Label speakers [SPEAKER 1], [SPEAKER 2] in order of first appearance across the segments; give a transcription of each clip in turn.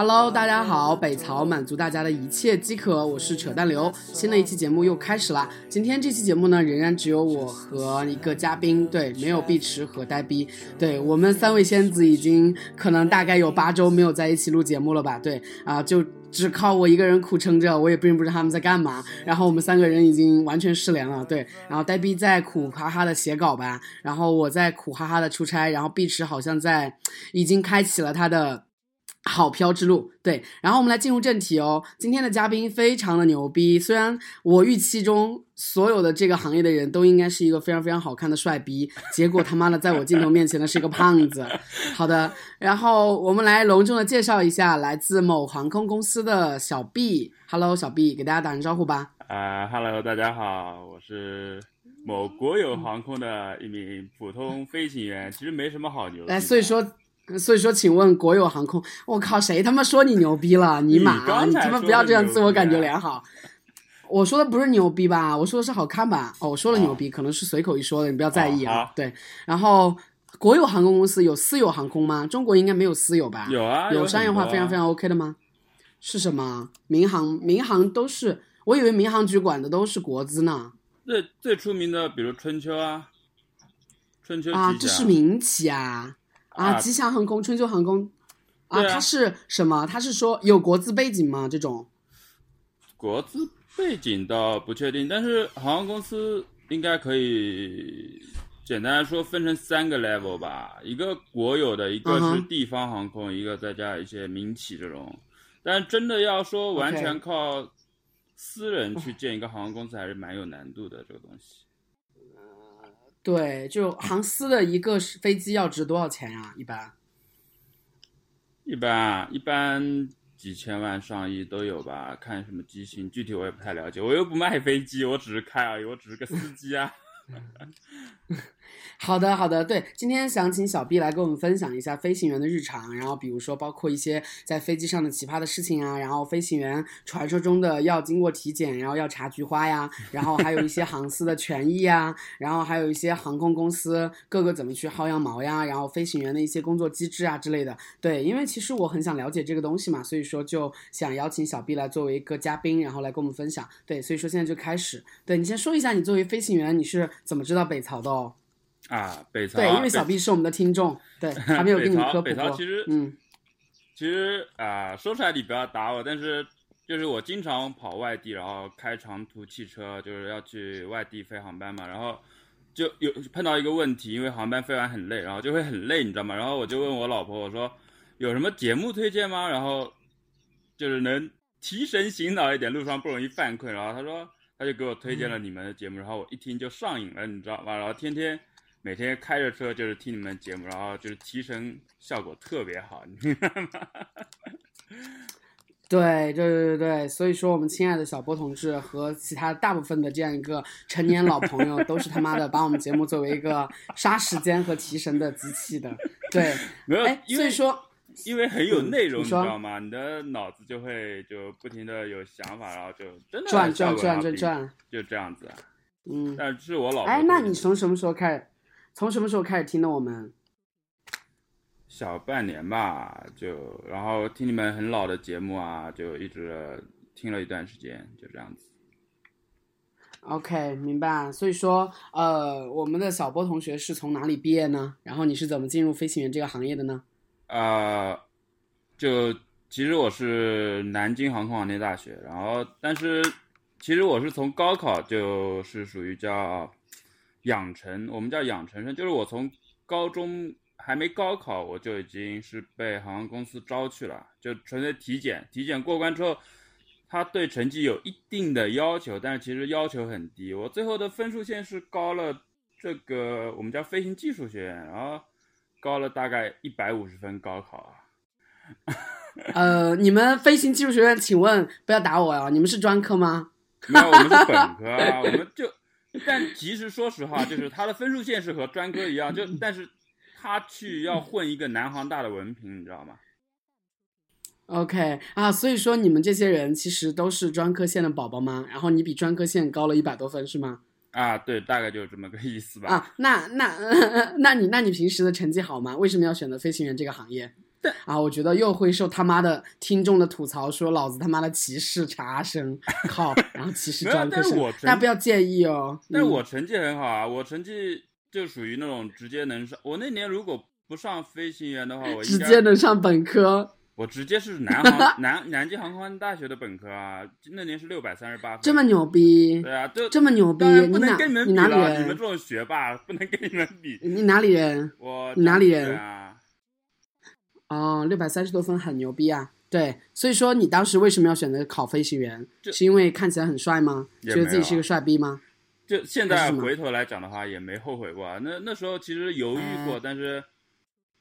[SPEAKER 1] Hello，大家好，北曹满足大家的一切饥渴，我是扯淡刘。新的一期节目又开始啦。今天这期节目呢，仍然只有我和一个嘉宾，对，没有碧池和呆逼。对我们三位仙子已经可能大概有八周没有在一起录节目了吧？对啊，就只靠我一个人苦撑着，我也并不知道他们在干嘛。然后我们三个人已经完全失联了，对。然后呆逼在苦哈哈的写稿吧，然后我在苦哈哈的出差，然后碧池好像在已经开启了他的。好飘之路，对，然后我们来进入正题哦。今天的嘉宾非常的牛逼，虽然我预期中所有的这个行业的人都应该是一个非常非常好看的帅逼，结果他妈的在我镜头面前的是一个胖子。好的，然后我们来隆重的介绍一下来自某航空公司的小 B。Hello，小 B，给大家打声招呼吧。
[SPEAKER 2] 啊，Hello，大家好，我是某国有航空的一名普通飞行员，其实没什么好牛。
[SPEAKER 1] 哎，所以说。所以说，请问国有航空，我靠，谁他妈说你牛逼了？
[SPEAKER 2] 你
[SPEAKER 1] 妈！你他妈不要这样自我感觉良好。我说的不是牛逼吧？我说的是好看吧？哦，我说了牛逼，可能是随口一说的，你不要在意啊。对，然后国有航空公司有私有航空吗？中国应该没有私有吧？
[SPEAKER 2] 有啊，有
[SPEAKER 1] 商业化非常非常 OK 的吗？是什么？民航？民航都是，我以为民航局管的都是国资呢。
[SPEAKER 2] 最最出名的，比如春秋啊，春秋
[SPEAKER 1] 啊，这是民企啊。啊，吉祥航空、春秋航空，啊，它是什么？它是说有国资背景吗？这种
[SPEAKER 2] 国资背景倒不确定，但是航空公司应该可以简单来说分成三个 level 吧，一个国有的，一个是地方航空，一个再加一些民企这种。但真的要说完全靠私人去建一个航空公司，还是蛮有难度的这个东西。
[SPEAKER 1] 对，就航司的一个飞机要值多少钱呀？一般，
[SPEAKER 2] 一般啊一般几千万上亿都有吧？看什么机型，具体我也不太了解。我又不卖飞机，我只是开而已，我只是个司机啊。
[SPEAKER 1] 好的，好的，对，今天想请小 B 来跟我们分享一下飞行员的日常，然后比如说包括一些在飞机上的奇葩的事情啊，然后飞行员传说中的要经过体检，然后要查菊花呀，然后还有一些航司的权益啊，然后还有一些航空公司各个怎么去薅羊毛呀，然后飞行员的一些工作机制啊之类的。对，因为其实我很想了解这个东西嘛，所以说就想邀请小 B 来作为一个嘉宾，然后来跟我们分享。对，所以说现在就开始，对你先说一下你作为飞行员你是怎么知道北曹的哦。
[SPEAKER 2] 啊，北曹
[SPEAKER 1] 对，因为小 B 是我们的听众，对，还没有跟你科普过。
[SPEAKER 2] 北曹其实，嗯，其实啊，说出来你不要打我，但是就是我经常跑外地，然后开长途汽车，就是要去外地飞航班嘛，然后就有碰到一个问题，因为航班飞完很累，然后就会很累，你知道吗？然后我就问我老婆，我说有什么节目推荐吗？然后就是能提神醒脑一点，路上不容易犯困。然后她说，她就给我推荐了你们的节目，然后我一听就上瘾了，你知道吗？然后天天。每天开着车就是听你们节目，然后就是提神效果特别好？
[SPEAKER 1] 对对对对对，所以说我们亲爱的小波同志和其他大部分的这样一个成年老朋友，都是他妈的把我们节目作为一个杀时间和提神的机器的。对，
[SPEAKER 2] 没有，
[SPEAKER 1] 所以说
[SPEAKER 2] 因为很有内容，你知道吗？你的脑子就会就不停的有想法，然后就真的
[SPEAKER 1] 转转转转转，
[SPEAKER 2] 就这样子。
[SPEAKER 1] 嗯，
[SPEAKER 2] 但是我老
[SPEAKER 1] 哎，那你从什么时候开始？从什么时候开始听的我们？
[SPEAKER 2] 小半年吧，就然后听你们很老的节目啊，就一直听了一段时间，就这样子。
[SPEAKER 1] OK，明白。所以说，呃，我们的小波同学是从哪里毕业呢？然后你是怎么进入飞行员这个行业的呢？
[SPEAKER 2] 呃，就其实我是南京航空航天大学，然后但是其实我是从高考就是属于叫。养成，我们叫养成生，就是我从高中还没高考，我就已经是被航空公司招去了，就纯粹体检，体检过关之后，他对成绩有一定的要求，但是其实要求很低，我最后的分数线是高了这个我们叫飞行技术学院，然后高了大概一百五十分高考啊。
[SPEAKER 1] 呃，你们飞行技术学院，请问不要打我呀，你们是专科吗？
[SPEAKER 2] 没有，我们是本科啊，我们就。但其实说实话，就是他的分数线是和专科一样，就但是他去要混一个南航大的文凭，你知道吗
[SPEAKER 1] ？OK 啊，所以说你们这些人其实都是专科线的宝宝吗？然后你比专科线高了一百多分是吗？
[SPEAKER 2] 啊，对，大概就是这么个意思吧。
[SPEAKER 1] 啊，那那 那你那你平时的成绩好吗？为什么要选择飞行员这个行业？啊，我觉得又会受他妈的听众的吐槽，说老子他妈的歧视茶生，靠，然后歧视专科生大家不要介意哦。
[SPEAKER 2] 但我成绩很好啊，我成绩就属于那种直接能上。我那年如果不上飞行员的话，我
[SPEAKER 1] 直接能上本科，
[SPEAKER 2] 我直接是南航 南南京航空大学的本科啊，那年是六百三十八分。
[SPEAKER 1] 这么牛逼，
[SPEAKER 2] 对啊，就
[SPEAKER 1] 这么牛逼，
[SPEAKER 2] 不
[SPEAKER 1] 你哪
[SPEAKER 2] 能跟你们比
[SPEAKER 1] 你哪里
[SPEAKER 2] 了，你们
[SPEAKER 1] 人
[SPEAKER 2] 这？种学霸不能跟你们比。
[SPEAKER 1] 你哪里人？
[SPEAKER 2] 我
[SPEAKER 1] 你哪里人
[SPEAKER 2] 啊？
[SPEAKER 1] 哦，六百三十多分很牛逼啊！对，所以说你当时为什么要选择考飞行员？
[SPEAKER 2] 是
[SPEAKER 1] 因为看起来很帅吗？觉得自己是个帅逼吗？
[SPEAKER 2] 就现在回头来讲的话，也没后悔过啊。那那时候其实犹豫过，
[SPEAKER 1] 哎
[SPEAKER 2] 但是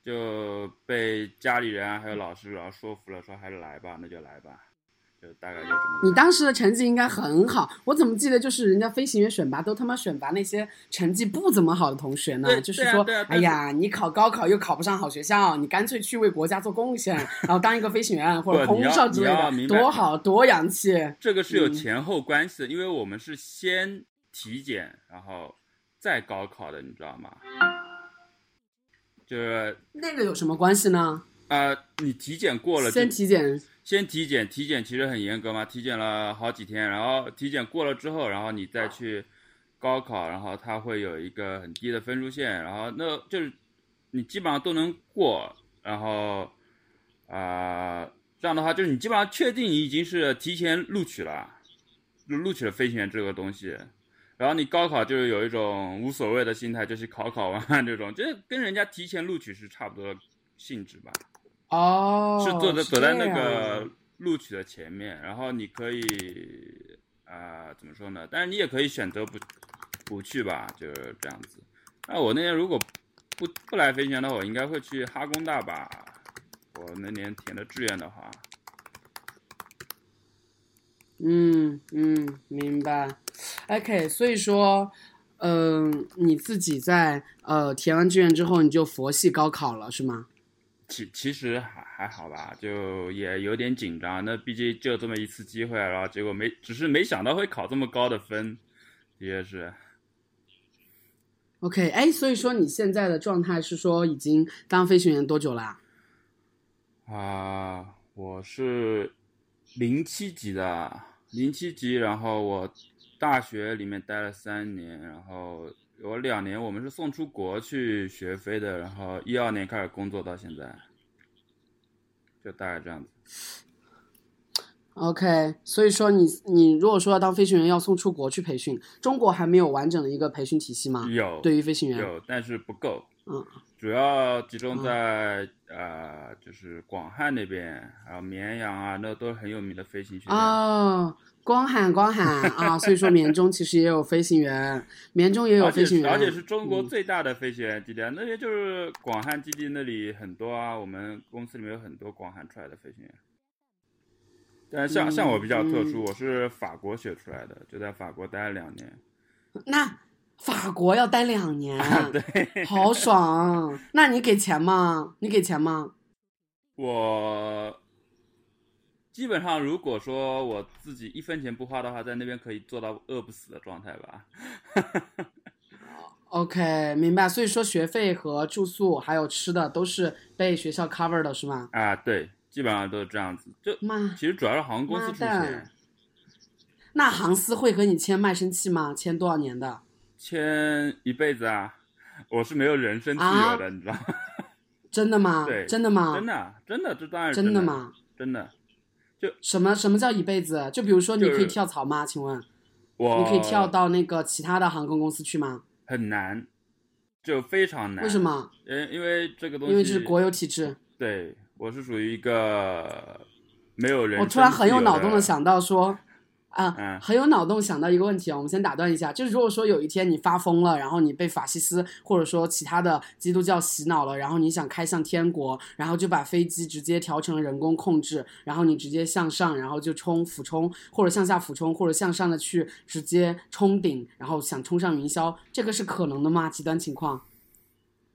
[SPEAKER 2] 就被家里人啊还有老师然后说服了，说还是来吧，那就来吧，就大概就这么。
[SPEAKER 1] 你当时的成绩应该很好，我怎么记得就是人家飞行员选拔都他妈选拔那些成绩不怎么好的同学呢？
[SPEAKER 2] 对
[SPEAKER 1] 就是说，
[SPEAKER 2] 对啊啊
[SPEAKER 1] 哎呀，你考高考又考不上好学校，你干脆去为国家做贡献，然后当一个飞行员或者空少之类的，多好多洋气。
[SPEAKER 2] 这个是有
[SPEAKER 1] 嗯
[SPEAKER 2] 前后关系的，因为我们是先体检，然后再高考的，你知道吗？就是
[SPEAKER 1] 那个有什么关系呢？
[SPEAKER 2] 呃，你体检过了
[SPEAKER 1] 先体检，
[SPEAKER 2] 先体检，体检其实很严格嘛，体检了好几天，然后体检过了之后，然后你再去高考，然后它会有一个很低的分数线，然后那就是你基本上都能过，然后啊、这样的话就是你基本上确定你已经是提前录取了，就录取了飞行员这个东西。然后你高考就是有一种无所谓的心态，就是考考完这种，就是跟人家提前录取是差不多性质吧。
[SPEAKER 1] 哦，
[SPEAKER 2] 是坐在走在那个录取的前面，然后你可以啊、怎么说呢？但是你也可以选择不不去吧，就是这样子。那我那天如果不不来飞行员的话，我应该会去哈工大吧。我那年填的志愿的话，
[SPEAKER 1] 嗯嗯，明白。OK，所以说，嗯、你自己在呃填完志愿之后，你就佛系高考了，是吗？
[SPEAKER 2] 其其实还还好吧，就也有点紧张。那毕竟就这么一次机会，然后结果没，只是没想到会考这么高的分，也是。
[SPEAKER 1] OK，哎，所以说你现在的状态是说已经当飞行员多久啦？
[SPEAKER 2] 啊，我是零七级的，零七级，然后我大学里面待了三年，然后有两年我们是送出国去学飞的，然后一二年开始工作到现在，就大概这样子。
[SPEAKER 1] OK，所以说你你如果说要当飞行员，要送出国去培训，中国还没有完整的一个培训体系吗？
[SPEAKER 2] 有
[SPEAKER 1] 对于飞行员，
[SPEAKER 2] 有，但是不够，
[SPEAKER 1] 嗯，
[SPEAKER 2] 主要集中在、呃，就是广汉那边，还有绵阳啊，那都是很有名的飞行学院。
[SPEAKER 1] 哦，光喊光喊啊，所以说绵中其实也有飞行员，绵中也有飞行员，
[SPEAKER 2] 是而且是中国
[SPEAKER 1] 嗯
[SPEAKER 2] 最大的飞行员基地啊，那边就是广汉基地那里很多啊，我们公司里面有很多广汉出来的飞行员。但像、
[SPEAKER 1] 嗯
[SPEAKER 2] 像我比较特殊，
[SPEAKER 1] 嗯
[SPEAKER 2] 我是法国学出来的，就在法国待了两年。
[SPEAKER 1] 那法国要待两年，
[SPEAKER 2] 对，
[SPEAKER 1] 好爽。那你给钱吗？你给钱吗？
[SPEAKER 2] 我基本上如果说我自己一分钱不花的话，在那边可以做到饿不死的状态吧。
[SPEAKER 1] OK，明白。所以说学费和住宿还有吃的都是被学校 cover 的，是吗？
[SPEAKER 2] 啊，对，基本上都是这样子。就
[SPEAKER 1] 妈，
[SPEAKER 2] 其实主要是航空公司出钱，
[SPEAKER 1] 那航司会和你签卖身契吗？签多少年的？
[SPEAKER 2] 签一辈子啊。我是没有人身自
[SPEAKER 1] 啊
[SPEAKER 2] 由的，你知道吗？
[SPEAKER 1] 真的吗？
[SPEAKER 2] 对
[SPEAKER 1] 真的吗？
[SPEAKER 2] 真的啊真的，这当然
[SPEAKER 1] 真的吗？
[SPEAKER 2] 真的，
[SPEAKER 1] 什么什么叫一辈子？就比如说你可以跳槽吗？请问
[SPEAKER 2] 我
[SPEAKER 1] 你可以跳到那个其他的航空公司去吗？
[SPEAKER 2] 很难，就非常难。
[SPEAKER 1] 为什？么？
[SPEAKER 2] 因因为这个东西，
[SPEAKER 1] 因为这是国有体制。
[SPEAKER 2] 对我是属于一个没有人。
[SPEAKER 1] 我突然很有脑洞的，想到说，啊，
[SPEAKER 2] 嗯
[SPEAKER 1] 很有脑洞想到一个问题啊，我们先打断一下，就是如果说有一天你发疯了，然后你被法西斯或者说其他的基督教洗脑了，然后你想开向天国，然后就把飞机直接调成人工控制，然后你直接向上，然后就冲俯冲，或者向下俯冲，或者向上的去直接冲顶，然后想冲上云霄，这个是可能的吗？极端情况？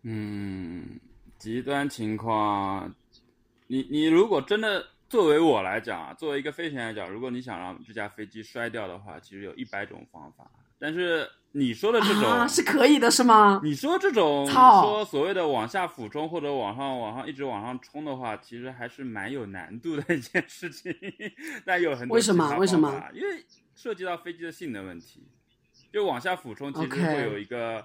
[SPEAKER 2] 嗯，极端情况，你你如果真的作为我来讲啊，作为一个飞行员来讲，如果你想让这架飞机摔掉的话，其实有一百种方法。但是你说的这种、
[SPEAKER 1] 啊，是可以的，是吗？
[SPEAKER 2] 你说这种
[SPEAKER 1] 操
[SPEAKER 2] 说所谓的往下俯冲或者往上往上一直往上冲的话，其实还是蛮有难度的一件事情。但有很多
[SPEAKER 1] 为什么为什么？
[SPEAKER 2] 因为涉及到飞机的性能问题。就往下俯冲，其实会有一个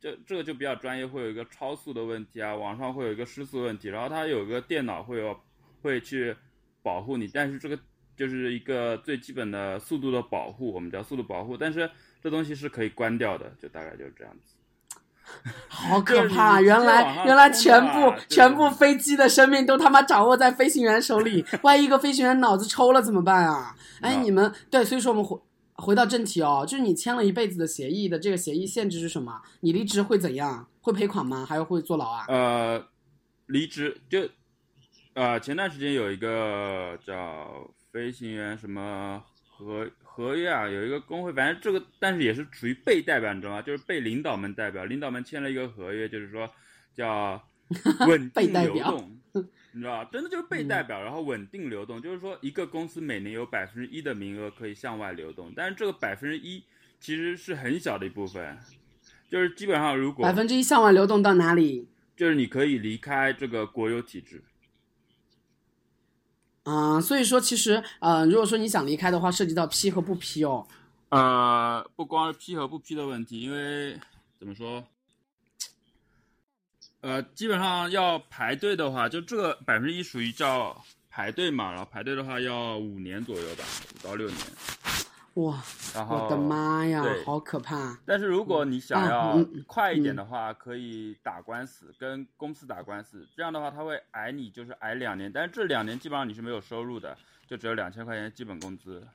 [SPEAKER 2] 这这个就比较专业，会有一个超速的问题啊，网上会有一个失速问题，然后它有个电脑会有会去保护你，但是这个就是一个最基本的速度的保护，我们叫速度保护，但是这东西是可以关掉的，就大概就是这样子。
[SPEAKER 1] 好可怕！原来原来全部全部飞机的生命都他妈掌握在飞行员手里，万一一个飞行员脑子抽了怎么办啊？哎，你们对，所以说我们回回到正题哦，就是你签了一辈子的协议的这个协议限制是什么？你离职会怎样？会赔款吗？还是会坐牢啊？
[SPEAKER 2] 呃，离职就呃前段时间有一个叫飞行员什么合合约啊，有一个工会，反正这个但是也是属于被代表，你知道吗？就是被领导们代表，领导们签了一个合约，就是说叫 稳定流动。你知道吧？真的就是被代表，然后稳定流动，就是说一个公司每年有百分之一的名额可以向外流动，但是这个百分之一其实是很小的一部分，就是基本上如果
[SPEAKER 1] 百分之一向外流动到哪里？
[SPEAKER 2] 就是你可以离开这个国有体制。
[SPEAKER 1] 啊、所以说其实呃，如果说你想离开的话，涉及到批和不批哦。
[SPEAKER 2] 呃，不光是批和不批的问题，因为怎么说？呃，基本上要排队的话，就这个百分之一属于叫排队嘛，然后排队的话要五年左右吧，五到六年。
[SPEAKER 1] 哇，
[SPEAKER 2] 然后
[SPEAKER 1] 我的妈呀，好可怕！
[SPEAKER 2] 但是如果你想
[SPEAKER 1] 啊
[SPEAKER 2] 要
[SPEAKER 1] 嗯
[SPEAKER 2] 快一点的话，可以打官司，跟公司打官司。这样的话，他会挨你就是挨两年，但是这两年基本上你是没有收入的，就只有两千块钱基本工资。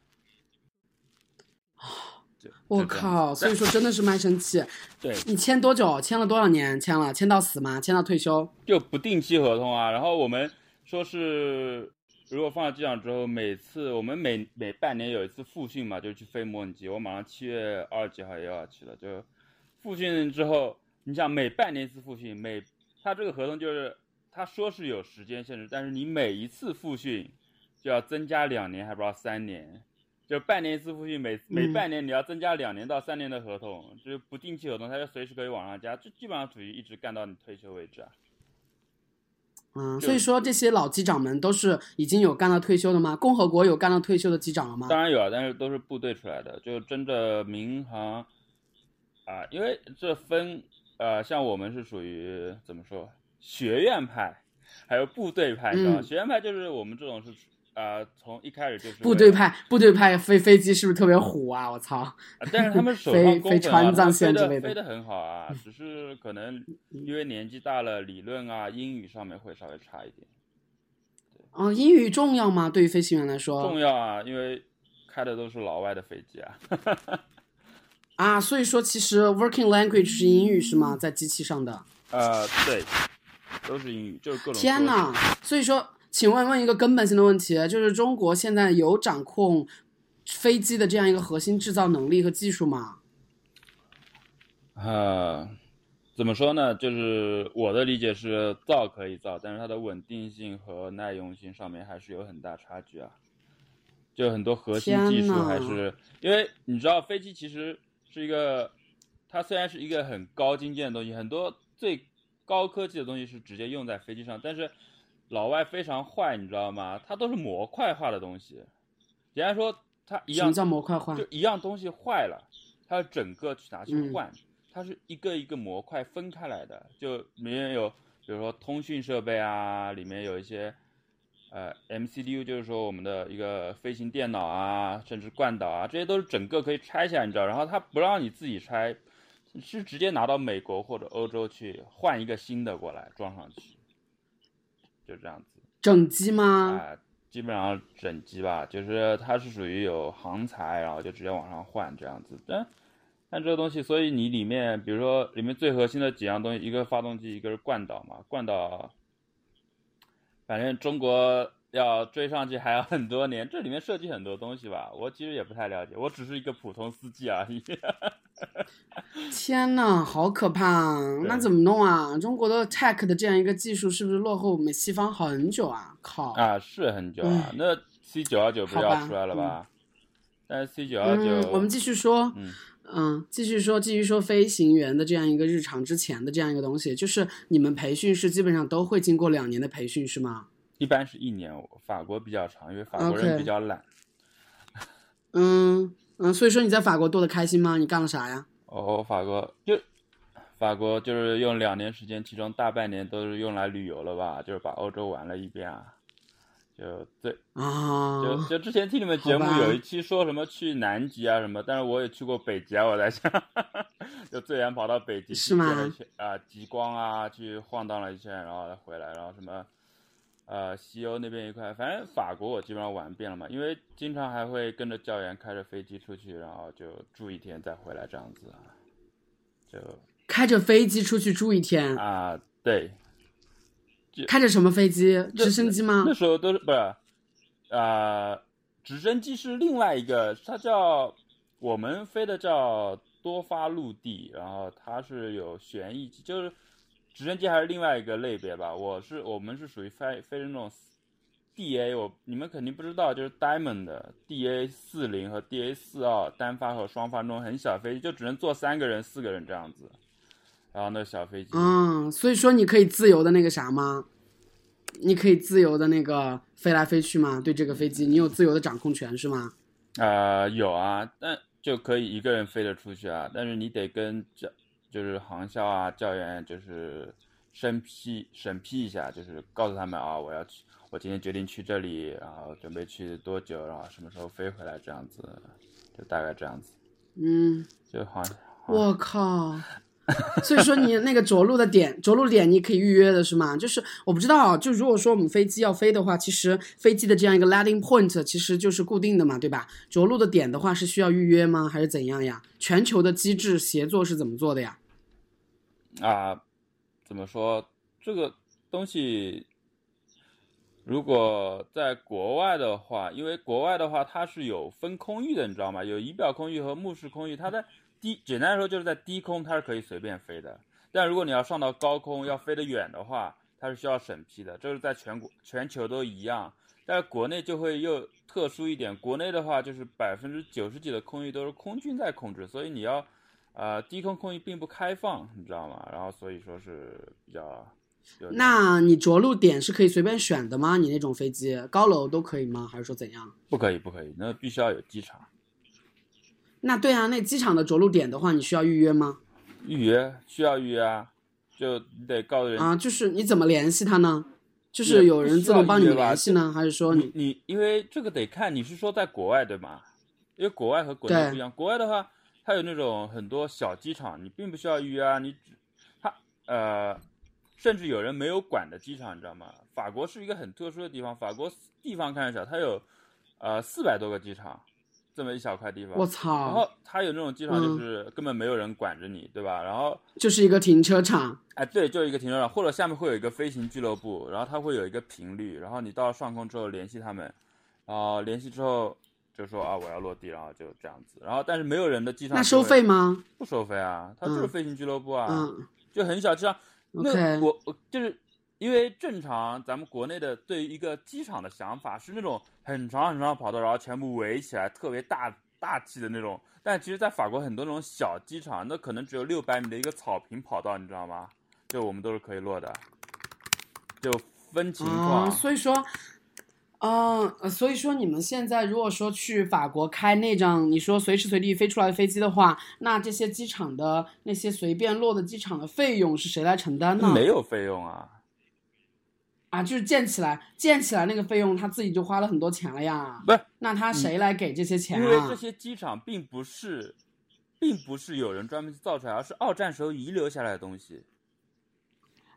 [SPEAKER 2] 啊
[SPEAKER 1] 我靠，所以说真的是卖身契。
[SPEAKER 2] 对，
[SPEAKER 1] 你签多久？签了多少年？签了，签到死吗？签到退休？
[SPEAKER 2] 就不定期合同啊。然后我们说是，如果放到机场之后，每次我们每每半年有一次复训嘛，就去飞模拟机。我马上七月二十几号也要去了，就复训之后，你想每半年一次复训，每他这个合同就是他说是有时间限制，但是你每一次复训就要增加两年，还不知道三年。就半年一次复训，每每
[SPEAKER 1] 嗯
[SPEAKER 2] 半年你要增加两年到三年的合同，就是不定期合同，他就随时可以往上加，就基本上属于一直干到你退休为止啊。
[SPEAKER 1] 嗯，所以说这些老机长们都是已经有干到退休的吗？共和国有干到退休的机长了吗？
[SPEAKER 2] 当然有啊，但是都是部队出来的，就真的民航啊，因为这分呃，像我们是属于怎么说学院派，还有部队派，你知道吗？
[SPEAKER 1] 嗯
[SPEAKER 2] 学院派就是我们这种是啊、从一开始就是
[SPEAKER 1] 部队派，部队派飞飞机是不是特别虎啊？我操！
[SPEAKER 2] 啊，但是他们 手
[SPEAKER 1] 飞飞川藏线之类的
[SPEAKER 2] 飞得很好啊，只是可能因为年纪大了，理论啊、英语上面会稍微差一点。
[SPEAKER 1] 哦，英语重要吗？对于飞行员来说
[SPEAKER 2] 重要啊，因为开的都是老外的飞机啊。
[SPEAKER 1] 啊，所以说其实 working language 是英语是吗？在机器上的。
[SPEAKER 2] 呃，对，都是英语，就是各种。
[SPEAKER 1] 天呐！所以说，请问问一个根本性的问题，就是中国现在有掌控飞机的这样一个核心制造能力和技术吗？
[SPEAKER 2] 呃，怎么说呢？就是我的理解是造可以造，但是它的稳定性和耐用性上面还是有很大差距啊。就很多核心技术还是因为你知道，飞机其实是一个，它虽然是一个很高精尖的东西，很多最高科技的东西是直接用在飞机上，但是老外非常坏，你知道吗？它都是模块化的东西。人家说，它一样
[SPEAKER 1] 什么叫模块化
[SPEAKER 2] 就？一样东西坏了，它要整个去拿去
[SPEAKER 1] 嗯
[SPEAKER 2] 换，它是一个一个模块分开来的，就里面有比如说通讯设备啊，里面有一些呃 MCU，就是说我们的一个飞行电脑啊，甚至惯导啊，这些都是整个可以拆下来，你知道，然后它不让你自己拆，是直接拿到美国或者欧洲去换一个新的过来装上去，就这样子。
[SPEAKER 1] 整机吗？
[SPEAKER 2] 啊、基本上整机吧，就是它是属于有航材，然后就直接往上换这样子。但但这个东西，所以你里面，比如说里面最核心的几样东西，一个发动机，一个是惯导嘛，惯导，反正中国要追上去还要很多年，这里面涉及很多东西吧，我其实也不太了解，我只是一个普通司机而已。
[SPEAKER 1] 天呐，好可怕啊！那怎么弄啊？中国的 tech 的这样一个技术是不是落后我们西方很久啊？靠！
[SPEAKER 2] 啊，是很久啊
[SPEAKER 1] 唉，
[SPEAKER 2] 那 C 九幺九不是要出来了吧？但是 C 九幺九，
[SPEAKER 1] 嗯，我们继续说。
[SPEAKER 2] 嗯
[SPEAKER 1] 嗯，继续说，继续说飞行员的这样一个日常之前的这样一个东西，就是你们培训是基本上都会经过两年的培训是吗？
[SPEAKER 2] 一般是一年，法国比较长，因为法国人比较懒。
[SPEAKER 1] 嗯嗯，所以说你在法国过得开心吗？你干了啥呀？
[SPEAKER 2] 哦，法国就法国就是用两年时间，其中大半年都是用来旅游了吧，就是把欧洲玩了一遍啊。就最
[SPEAKER 1] 啊，
[SPEAKER 2] 就就之前听你们节目有一期说什么去南极啊什么，但是我也去过北极啊，我在想，就最远跑到北极去
[SPEAKER 1] 是吗
[SPEAKER 2] 见了一圈啊极光啊，去晃荡了一圈，然后再回来，然后什么呃西欧那边一块，反正法国我基本上玩遍了嘛，因为经常还会跟着教员开着飞机出去，然后就住一天再回来这样子啊，就
[SPEAKER 1] 开着飞机出去住一天，
[SPEAKER 2] 啊对，
[SPEAKER 1] 开着什么飞机？直升机吗
[SPEAKER 2] 那？时候都是不是，呃，直升机是另外一个，它叫我们飞的叫多发陆地，然后它是有旋翼机，就是直升机还是另外一个类别吧。我是我们是属于飞飞的那种 DA，我你们肯定不知道，就是 Diamond 的 DA 四零和 DA 四二单发和双发那种很小飞机，就只能坐三个人、四个人这样子。然后那小飞机，
[SPEAKER 1] 嗯，所以说你可以自由的那个啥吗？你可以自由的那个飞来飞去吗？对这个飞机，你有自由的掌控权是吗？
[SPEAKER 2] 呃，有啊，但就可以一个人飞得出去啊，但是你得跟教，就是航校啊教员就是审批审批一下，就是告诉他们啊，我要去，我今天决定去这里，然后准备去多久，然后什么时候飞回来，这样子，就大概这样子，
[SPEAKER 1] 嗯，
[SPEAKER 2] 就好像
[SPEAKER 1] 我靠！所以说你那个着陆的点，着陆点你可以预约的是吗？就是我不知道，就如果说我们飞机要飞的话，其实飞机的这样一个 landing point 其实就是固定的嘛，对吧？着陆的点的话是需要预约吗？还是怎样呀？全球的机制协作是怎么做的呀？
[SPEAKER 2] 啊，怎么说这个东西？如果在国外的话，因为国外的话它是有分空域的，你知道吗？有仪表空域和目视空域。它在低，简单来说就是在低空它是可以随便飞的，但如果你要上到高空要飞得远的话，它是需要审批的。这是在全国全球都一样，但是国内就会又特殊一点。国内的话就是百分之九十几的空域都是空军在控制，所以你要。呃，低空空域并不开放，你知道吗？然后所以说是比较
[SPEAKER 1] 那你着陆点是可以随便选的吗？你那种飞机高楼都可以吗？还是说怎样？
[SPEAKER 2] 不可以，不可以，那必须要有机场
[SPEAKER 1] 那对啊，那机场的着陆点的话，你需要预约吗？
[SPEAKER 2] 预约，需要预约啊，就你得告诉人，
[SPEAKER 1] 啊，就是你怎么联系他呢？就是有人自动帮你联系呢，还是说
[SPEAKER 2] 你你因为这个得看你是说在国外对吗？因为国外和国内不一样，国外的话它有那种很多小机场，你并不需要预约啊，你只它呃，甚至有人没有管的机场，你知道吗？法国是一个很特殊的地方，法国地方看着小，它有呃四百多个机场，这么一小块地方。
[SPEAKER 1] 我操然
[SPEAKER 2] 后，它有那种机场，就
[SPEAKER 1] 嗯
[SPEAKER 2] 是根本没有人管着你，对吧？然后，
[SPEAKER 1] 就是一个停车场？
[SPEAKER 2] 哎，对，就一个停车场，或者下面会有一个飞行俱乐部，然后它会有一个频率，然后你到上空之后联系他们，然后联系之后就说啊我要落地，然后就这样子，然后但是没有人的机场
[SPEAKER 1] 那收费吗？
[SPEAKER 2] 不收费啊？它就是
[SPEAKER 1] 嗯
[SPEAKER 2] 飞行俱乐部啊，
[SPEAKER 1] 嗯
[SPEAKER 2] 就很小机场。那我我就是因为正常咱们国内的对于一个机场的想法是那种很长很长的跑道，然后全部围起来，特别大大气的那种。但其实，在法国很多那种小机场，那可能只有六百米的一个草坪跑道，你知道吗？就我们都是可以落的，就分情况。
[SPEAKER 1] 啊，所以说，嗯、呃，所以说你们现在如果说去法国开那张你说随时随地飞出来的飞机的话，那这些机场的那些随便落的机场的费用是谁来承担呢？
[SPEAKER 2] 没有费用啊，
[SPEAKER 1] 啊，就是建起来，建起来那个费用他自己就花了很多钱了呀。
[SPEAKER 2] 不是，
[SPEAKER 1] 那他谁来给这些钱啊
[SPEAKER 2] 因为这
[SPEAKER 1] 啊？
[SPEAKER 2] 些机场并不是，并不是有人专门去造出来，而是二战时候遗留下来的东西。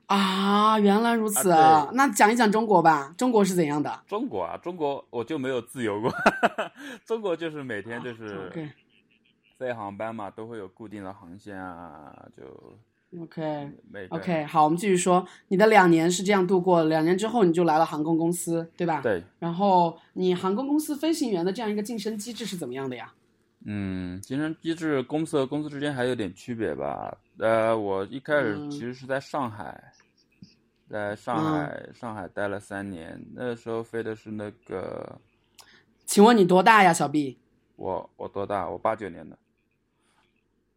[SPEAKER 1] 啊，原来如此。
[SPEAKER 2] 啊
[SPEAKER 1] 那讲一讲中国吧，中国是怎样的
[SPEAKER 2] 中国啊，中国我就没有自由过，中国就是每天就是飞航班嘛，都会有固定的航线啊，就
[SPEAKER 1] OK OK，好，我们继续说，你的两年是这样度过，两年之后你就来了航空公司，对吧？。
[SPEAKER 2] 对，
[SPEAKER 1] 然后你航空公司飞行员的这样一个晋升机制是怎么样的呀？
[SPEAKER 2] 嗯，晋升机制公司和公司之间还有点区别吧。呃，我一开始
[SPEAKER 1] 嗯
[SPEAKER 2] 其实是在上海，在上海、上海待了三年，那时候飞的是那个
[SPEAKER 1] 请问你多大呀，小 B？
[SPEAKER 2] 我我多大？我八九年的。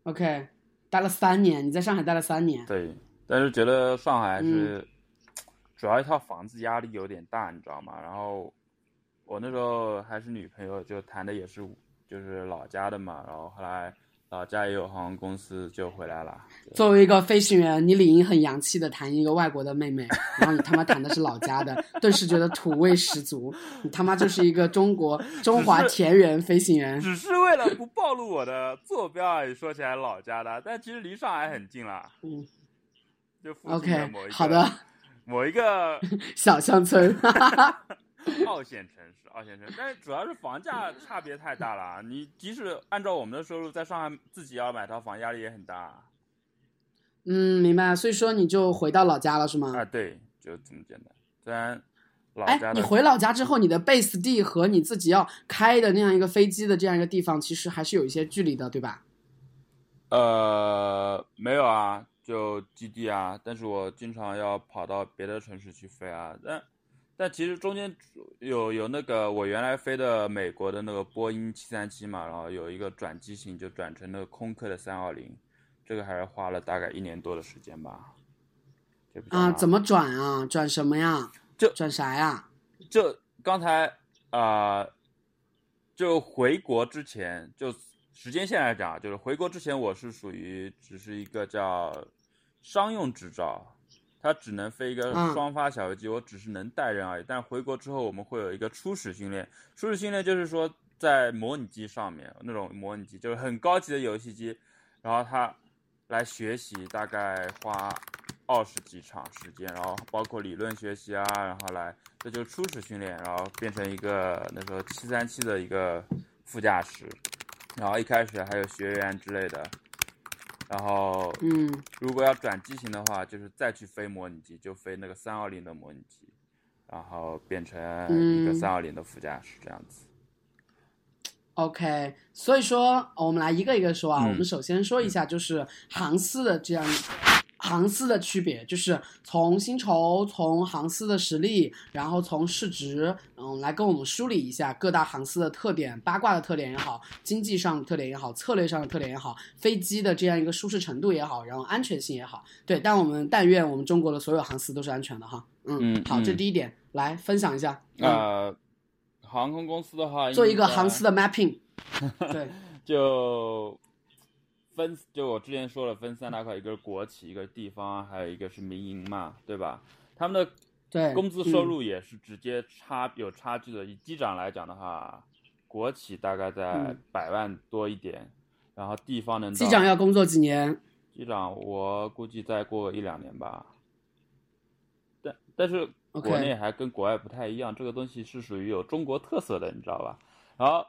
[SPEAKER 1] OK，待了三年，你在上海待了三年。
[SPEAKER 2] 对，但是觉得上海是、主要一套房子压力有点大，你知道吗？然后我那时候还是女朋友，就谈的也是就是老家的嘛，然后后来老家也有航空公司，就回来了。
[SPEAKER 1] 作为一个飞行员，你理应很洋气的谈一个外国的妹妹，然后你他妈谈的是老家的，顿时觉得土味十足。你他妈就是一个中国中华田园飞行员。
[SPEAKER 2] 只是为了不暴露我的坐标而已，说起来老家的，但其实离上海很近啦。
[SPEAKER 1] 嗯
[SPEAKER 2] 就附近的
[SPEAKER 1] ，OK，
[SPEAKER 2] 某一个
[SPEAKER 1] 好的，
[SPEAKER 2] 某一个
[SPEAKER 1] 小乡村。
[SPEAKER 2] 二线城市，二线城市，但是主要是房价差别太大了。你即使按照我们的收入，在上海自己要买套房，压力也很大。
[SPEAKER 1] 嗯，明白。所以说你就回到老家了是吗？
[SPEAKER 2] 啊，对，就这么简单。虽然老
[SPEAKER 1] 哎
[SPEAKER 2] 家，的
[SPEAKER 1] 你回老家之后，你的 base 地和你自己要开的那样一个飞机的这样一个地方，其实还是有一些距离的，对吧？
[SPEAKER 2] 呃没有啊，就基地啊，但是我经常要跑到别的城市去飞啊。但但其实中间有有那个我原来飞的美国的那个波音七三七嘛，然后有一个转机型就转成那个空客的三二零，这个还是花了大概一年多的时间吧。
[SPEAKER 1] 啊，怎么转啊？转什么呀？
[SPEAKER 2] 就
[SPEAKER 1] 转啥呀？
[SPEAKER 2] 就刚才啊、呃就回国之前，就时间线来讲，就是回国之前我是属于只是一个叫商用执照，它只能飞一个
[SPEAKER 1] 嗯
[SPEAKER 2] 双发小飞机，我只是能带人而已。但回国之后，我们会有一个初始训练，初始训练就是说在模拟机上面那种模拟机，就是很高级的游戏机，然后它来学习，大概花二十几场时间，然后包括理论学习啊，然后来这就是初始训练，然后变成一个那时候七三七的一个副驾驶，然后一开始还有学员之类的，然后
[SPEAKER 1] 嗯
[SPEAKER 2] 如果要转机型的话，就是再去飞模拟机，就飞那个三二零的模拟机，然后变成一个
[SPEAKER 1] 嗯
[SPEAKER 2] 三二零的副驾驶这样子。
[SPEAKER 1] ，OK。所以说，我们来一个一个说啊。
[SPEAKER 2] 嗯
[SPEAKER 1] 我们首先说一下，就是航司的这样航司的区别，就是从薪酬、从航司的实力，然后从市值，嗯，来跟我们梳理一下各大航司的特点，八卦的特点也好，经济上的特点也好，策略上的特点也好，飞机的这样一个舒适程度也好，然后安全性也好，对。但我们但愿我们中国的所有航司都是安全的哈。嗯，
[SPEAKER 2] 嗯
[SPEAKER 1] 好，这
[SPEAKER 2] 嗯
[SPEAKER 1] 第一点，来分享一下。嗯
[SPEAKER 2] 呃，航空公司的话，
[SPEAKER 1] 做一个航司的 mapping。对，
[SPEAKER 2] 就分就我之前说了，分三大块，一个是国企，一个是地方，还有一个是民营嘛，对吧？他们的
[SPEAKER 1] 对，
[SPEAKER 2] 工资收
[SPEAKER 1] 嗯
[SPEAKER 2] 入也是直接差、有差距的。以机长来讲的话，国企大概在
[SPEAKER 1] 嗯
[SPEAKER 2] 百万多一点，然后地方能
[SPEAKER 1] 机长要工作几年？
[SPEAKER 2] 机长，我估计再过一两年吧。但但是国内还跟国外不太一样，这个东西是属于有中国特色的，你知道吧？然后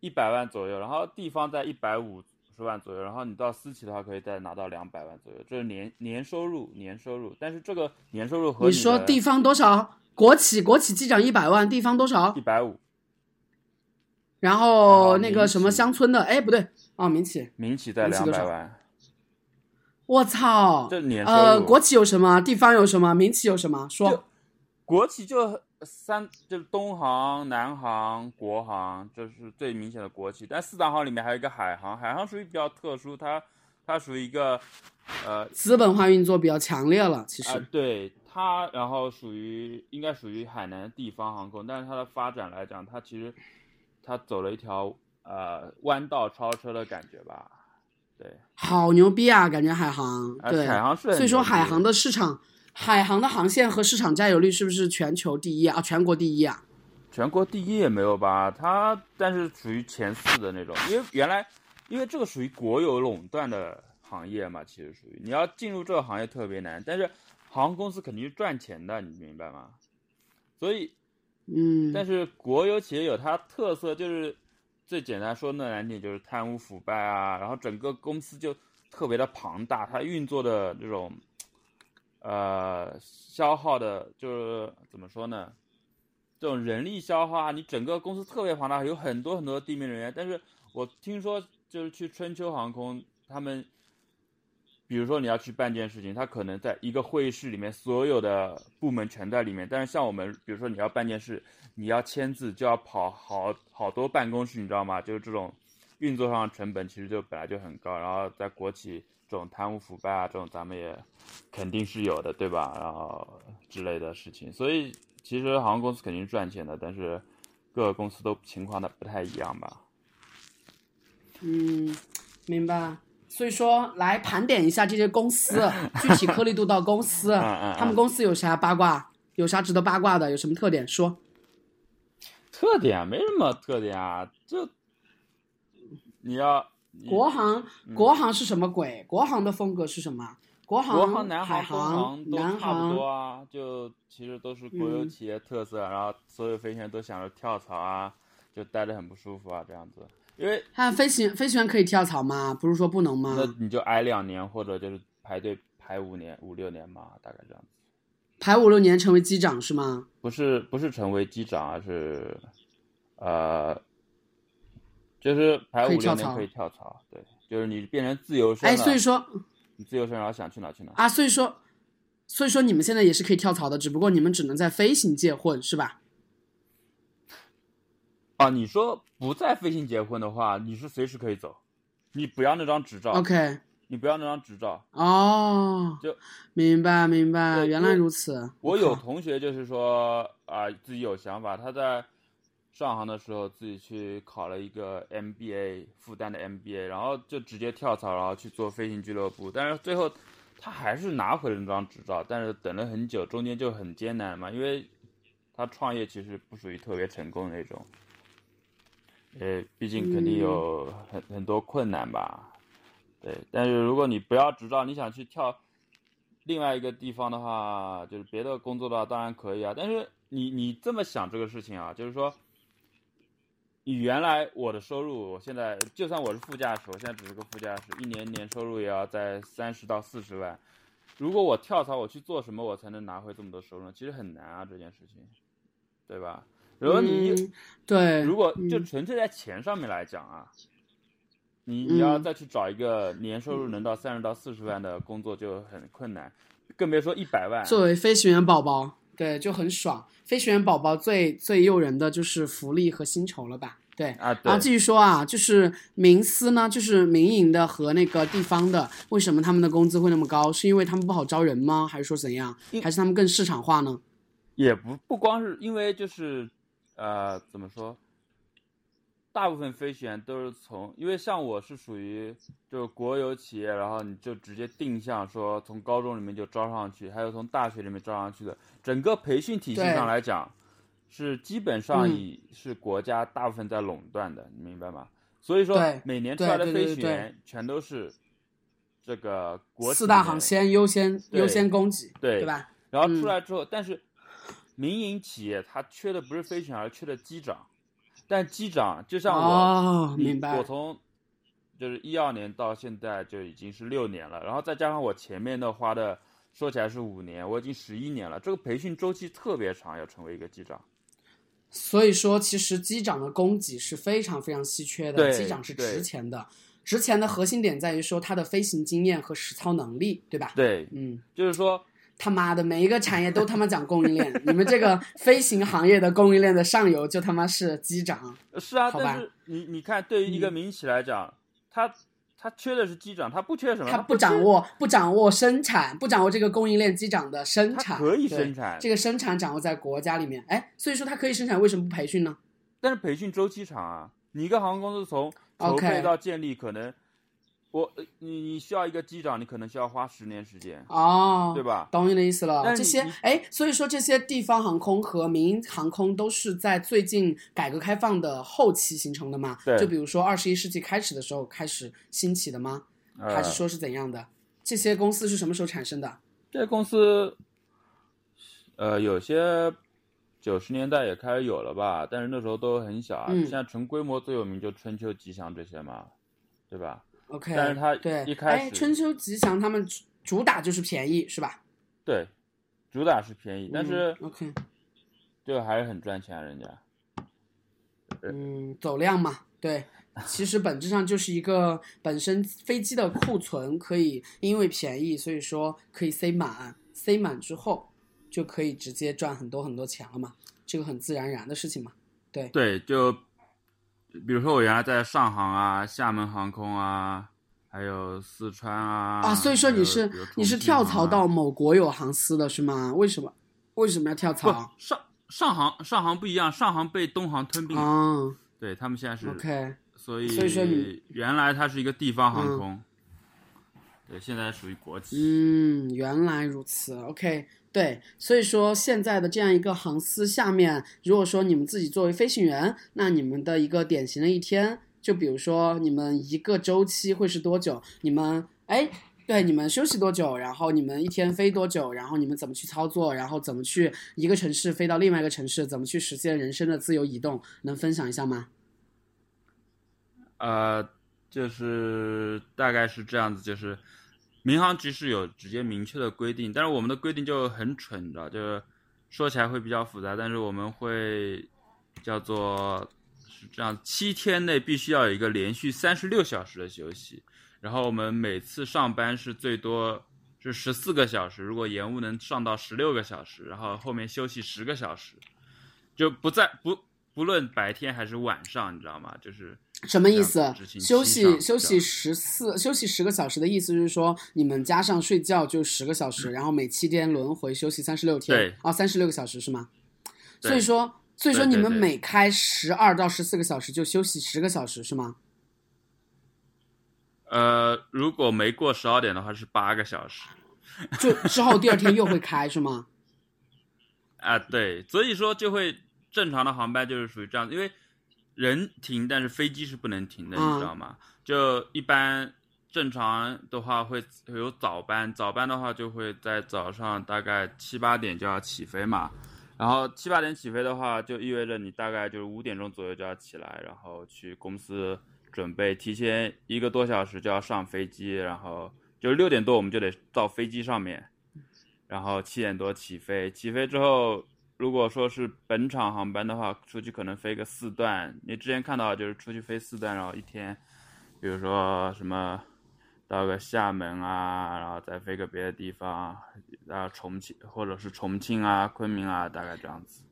[SPEAKER 2] 一百万左右，然后地方在一百五十万左右，然后你到私企的话可以再拿到两百万左右，这是年年收入，年收入。但是这个年收入和
[SPEAKER 1] 你说地方多少？国企国企机长一百万，地方多少
[SPEAKER 2] 一？百五，
[SPEAKER 1] 然
[SPEAKER 2] 然
[SPEAKER 1] 后那个什么乡村的，哎，不对，哦，民企。
[SPEAKER 2] 民企在两百万，
[SPEAKER 1] 我操！
[SPEAKER 2] 这年收
[SPEAKER 1] 呃，国企有什么？地方有什么？民企有什么？说。
[SPEAKER 2] 国企就三，就是东航、南航、国航，这是最明显的国企。但四大行里面还有一个海航，海航属于比较特殊，它它属于一个呃
[SPEAKER 1] 资本化运作比较强烈了，其
[SPEAKER 2] 啊、
[SPEAKER 1] 实。
[SPEAKER 2] 对它，然后属于应该属于海南地方航空，但是它的发展来讲，它其实它走了一条呃弯道超车的感觉吧。对，
[SPEAKER 1] 好牛逼啊！感觉海航，
[SPEAKER 2] 啊
[SPEAKER 1] 对，
[SPEAKER 2] 海航是
[SPEAKER 1] 所以说海航的市场，海航的航线和市场占有率是不是全球第一啊？啊全国第一啊？
[SPEAKER 2] 全国第一也没有吧？它但是属于前四的那种，因为原来因为这个属于国有垄断的行业嘛，其实属于你要进入这个行业特别难，但是航空公司肯定是赚钱的，你明白吗？所以，
[SPEAKER 1] 嗯，
[SPEAKER 2] 但是国有企业有它特色，就是最简单说的难点就是贪污腐败啊，然后整个公司就特别的庞大，它运作的这种呃消耗的，就是怎么说呢？这种人力消耗啊，你整个公司特别庞大，有很多很多地面人员。但是我听说，就是去春秋航空，他们，比如说你要去办件事情，他可能在一个会议室里面，所有的部门全在里面。但是像我们，比如说你要办件事，你要签字就要跑好好多办公室，你知道吗？就是这种运作上成本其实就本来就很高，然后在国企这种贪污腐败啊，这种咱们也肯定是有的，对吧？然后之类的事情，所以其实航空公司肯定是赚钱的，但是各个公司都情况的不太一样吧。
[SPEAKER 1] 嗯，明白。所以说，来盘点一下这些公司，具体颗粒度到公司，他们公司有啥八卦？有啥值得八卦的？有什么特点？说。
[SPEAKER 2] 特点没什么特点啊，就你要你
[SPEAKER 1] 国航，国航是什么鬼？国航的风格是什么？国航、
[SPEAKER 2] 国航、南
[SPEAKER 1] 海
[SPEAKER 2] 航、东航都
[SPEAKER 1] 南
[SPEAKER 2] 差不
[SPEAKER 1] 航
[SPEAKER 2] 多啊，就其实都是国有
[SPEAKER 1] 嗯
[SPEAKER 2] 企业特色，然后所有飞行员都想着跳槽啊，就待着很不舒服啊，这样子。因为
[SPEAKER 1] 他飞行飞行员可以跳槽吗？不是说不能吗？
[SPEAKER 2] 那你就挨两年，或者就是排队排五年、五六年嘛，大概这样子。
[SPEAKER 1] 排五六年成为机长是吗？
[SPEAKER 2] 不是不是成为机长，而是呃，就是排五六年可以跳槽，对，就是你变成自由身
[SPEAKER 1] 哎，
[SPEAKER 2] 了，
[SPEAKER 1] 所以说
[SPEAKER 2] 你自由身，然后想去哪去哪。
[SPEAKER 1] 啊，所以说，所以说你们现在也是可以跳槽的，只不过你们只能在飞行界混是吧？
[SPEAKER 2] 啊，你说不在飞行结婚的话，你是随时可以走，你不要那张执照
[SPEAKER 1] OK，
[SPEAKER 2] 你不要那张执照。
[SPEAKER 1] 哦，
[SPEAKER 2] 就
[SPEAKER 1] 明白明白，原来如此。
[SPEAKER 2] 我有同学就是说啊、自己有想法，他在上航的时候自己去考了一个 MBA，复旦的 MBA，然后就直接跳槽，然后去做飞行俱乐部，但是最后他还是拿回了那张执照，但是等了很久，中间就很艰难嘛，因为他创业其实不属于特别成功的那种，呃，毕竟肯定有很很多困难吧，对，但是如果你不要执照，你想去跳另外一个地方的话，就是别的工作的话，当然可以啊。但是你你这么想这个事情啊，就是说，你原来我的收入，我现在就算我是副驾驶，我现在只是个副驾驶，一年年收入也要在三十到四十万。如果我跳槽，我去做什么，我才能拿回这么多收入呢？其实很难啊，这件事情，对吧？如果你、
[SPEAKER 1] 嗯对，
[SPEAKER 2] 如果就
[SPEAKER 1] 嗯
[SPEAKER 2] 纯粹在钱上面来讲啊，你你要
[SPEAKER 1] 嗯
[SPEAKER 2] 再去找一个年收入能到三十到四十万的工作就很困难，更别说一百万。
[SPEAKER 1] 作为飞行员宝宝，对，就很爽。飞行员宝宝最最诱人的就是福利和薪酬了吧？对。
[SPEAKER 2] 啊，对
[SPEAKER 1] 然后继续说啊，就是民私呢，就是民营的和那个地方的，为什么他们的工资会那么高？是因为他们不好招人吗？还是说怎样？还是他们更市场化呢？
[SPEAKER 2] 也不不光是因为就是呃怎么说，大部分飞行员都是从，因为像我是属于就是国有企业，然后你就直接定向说从高中里面就招上去，还有从大学里面招上去的，整个培训体系上来讲，是基本上
[SPEAKER 1] 嗯
[SPEAKER 2] 以是国家大部分在垄断的，你明白吗？所以说每年出来的飞行员全都是这个国
[SPEAKER 1] 四大航线优先优先供给，
[SPEAKER 2] 对
[SPEAKER 1] 对吧？
[SPEAKER 2] 然后
[SPEAKER 1] 嗯
[SPEAKER 2] 出来之后，但是民营企业它缺的不是飞行员，而缺的机长。但机长就像我，
[SPEAKER 1] 明白
[SPEAKER 2] 我。从就是一二年到现在就已经是六年了，然后再加上我前面的花的，说起来是五年，我已经十一年了。这个培训周期特别长，要成为一个机长。
[SPEAKER 1] 所以说，其实机长的供给是非常非常稀缺的，
[SPEAKER 2] 对
[SPEAKER 1] 机长是值钱的。值钱的核心点在于说他的飞行经验和实操能力，对吧？
[SPEAKER 2] 对，
[SPEAKER 1] 嗯，
[SPEAKER 2] 就是说，
[SPEAKER 1] 他妈的，每一个产业都他妈讲供应链，你们这个飞行行业的供应链的上游就他妈是机长。
[SPEAKER 2] 是啊，
[SPEAKER 1] 好吧
[SPEAKER 2] 但是你你看，对于一个
[SPEAKER 1] 嗯
[SPEAKER 2] 民企来讲，他他缺的是机长，他不缺什么？
[SPEAKER 1] 他
[SPEAKER 2] 不
[SPEAKER 1] 掌握不掌握生产，不掌握这个供应链机长的生产，
[SPEAKER 2] 可以生产
[SPEAKER 1] 这个生产掌握在国家里面。哎，所以说他可以生产，为什么不培训呢？
[SPEAKER 2] 但是培训周期长啊，你一个航空公司从筹
[SPEAKER 1] OK
[SPEAKER 2] 备到建立，可能我呃你你需要一个机长，你可能需要花十年时间，
[SPEAKER 1] 哦，
[SPEAKER 2] 对吧？
[SPEAKER 1] 懂你的意思了。这些哎，所以说这些地方航空和民营航空都是在最近改革开放的后期形成的嘛？
[SPEAKER 2] 对
[SPEAKER 1] 就比如说二十一世纪开始的时候开始兴起的吗？
[SPEAKER 2] 呃
[SPEAKER 1] 还是说是怎样的？这些公司是什么时候产生的？
[SPEAKER 2] 这些公司，呃，有些九十年代也开始有了吧，但是那时候都很小啊。
[SPEAKER 1] 嗯
[SPEAKER 2] 现在纯规模最有名就春秋吉祥这些嘛，对吧？
[SPEAKER 1] OK，
[SPEAKER 2] 但是它
[SPEAKER 1] 对
[SPEAKER 2] 一开
[SPEAKER 1] 哎，
[SPEAKER 2] 始
[SPEAKER 1] 春秋吉祥他们主主打就是便宜，是吧？
[SPEAKER 2] 对，主打是便宜，但是
[SPEAKER 1] 嗯 OK，
[SPEAKER 2] 就还是很赚钱啊，人家。
[SPEAKER 1] 嗯，走量嘛，对。其实本质上就是一个本身飞机的库存可以因为便宜，所以说可以塞满，塞满之后就可以直接赚很多很多钱了嘛，这个很自然而然的事情嘛。
[SPEAKER 2] 对对，就比如说我原来在上航啊、厦门航空啊，还有四川啊。
[SPEAKER 1] 啊，所以说你是你是跳槽到某国有航司的是吗？为什么？为什么要跳槽？
[SPEAKER 2] 上上航上航不一样，上航被东航吞并了，
[SPEAKER 1] 啊
[SPEAKER 2] 对他们现在是
[SPEAKER 1] ，OK，
[SPEAKER 2] 所以
[SPEAKER 1] 所以说你
[SPEAKER 2] 原来它是一个地方航
[SPEAKER 1] 嗯
[SPEAKER 2] 空，对，现在属于国企。
[SPEAKER 1] 嗯，原来如此，OK，对，所以说现在的这样一个航司下面，如果说你们自己作为飞行员，那你们的一个典型的一天，就比如说你们一个周期会是多久？你们哎。对，你们休息多久？然后你们一天飞多久？然后你们怎么去操作？然后怎么去一个城市飞到另外一个城市？怎么去实现人生的自由移动？能分享一下吗？
[SPEAKER 2] 呃，就是大概是这样子，就是民航局是有直接明确的规定，但是我们的规定就很蠢，你知道，就是说起来会比较复杂，但是我们会叫做是这样，七天内必须要有一个连续三十六小时的休息，然后我们每次上班是最多是十四个小时，如果延误能上到十六个小时，然后后面休息十个小时，就不在不不论白天还是晚上，你知道吗？就是
[SPEAKER 1] 什么意思休息休息十四休息十个小时的意思就是说，你们加上睡觉就十个小时，然后每七天轮回休息三十六天，
[SPEAKER 2] 对
[SPEAKER 1] 哦，三十六个小时是吗？所以说，所以说你们每开十二到十四个小时就休息十个小时是吗？
[SPEAKER 2] 呃，如果没过十二点的话是八个小时
[SPEAKER 1] 就之后第二天又会开是吗？
[SPEAKER 2] 啊，对，所以说就会正常的航班就是属于这样，因为人停，但是飞机是不能停的，
[SPEAKER 1] 嗯
[SPEAKER 2] 你知道吗？就一般正常的话会会有早班，早班的话就会在早上大概七八点就要起飞嘛，然后七八点起飞的话，就意味着你大概就是五点钟左右就要起来，然后去公司准备，提前一个多小时就要上飞机，然后就六点多我们就得到飞机上面，然后七点多起飞，起飞之后，如果说是本场航班的话，出去可能飞个四段。你之前看到就是出去飞四段，然后一天，比如说什么到个厦门啊，然后再飞个别的地方，然后重庆或者是重庆啊、昆明啊，大概这样子。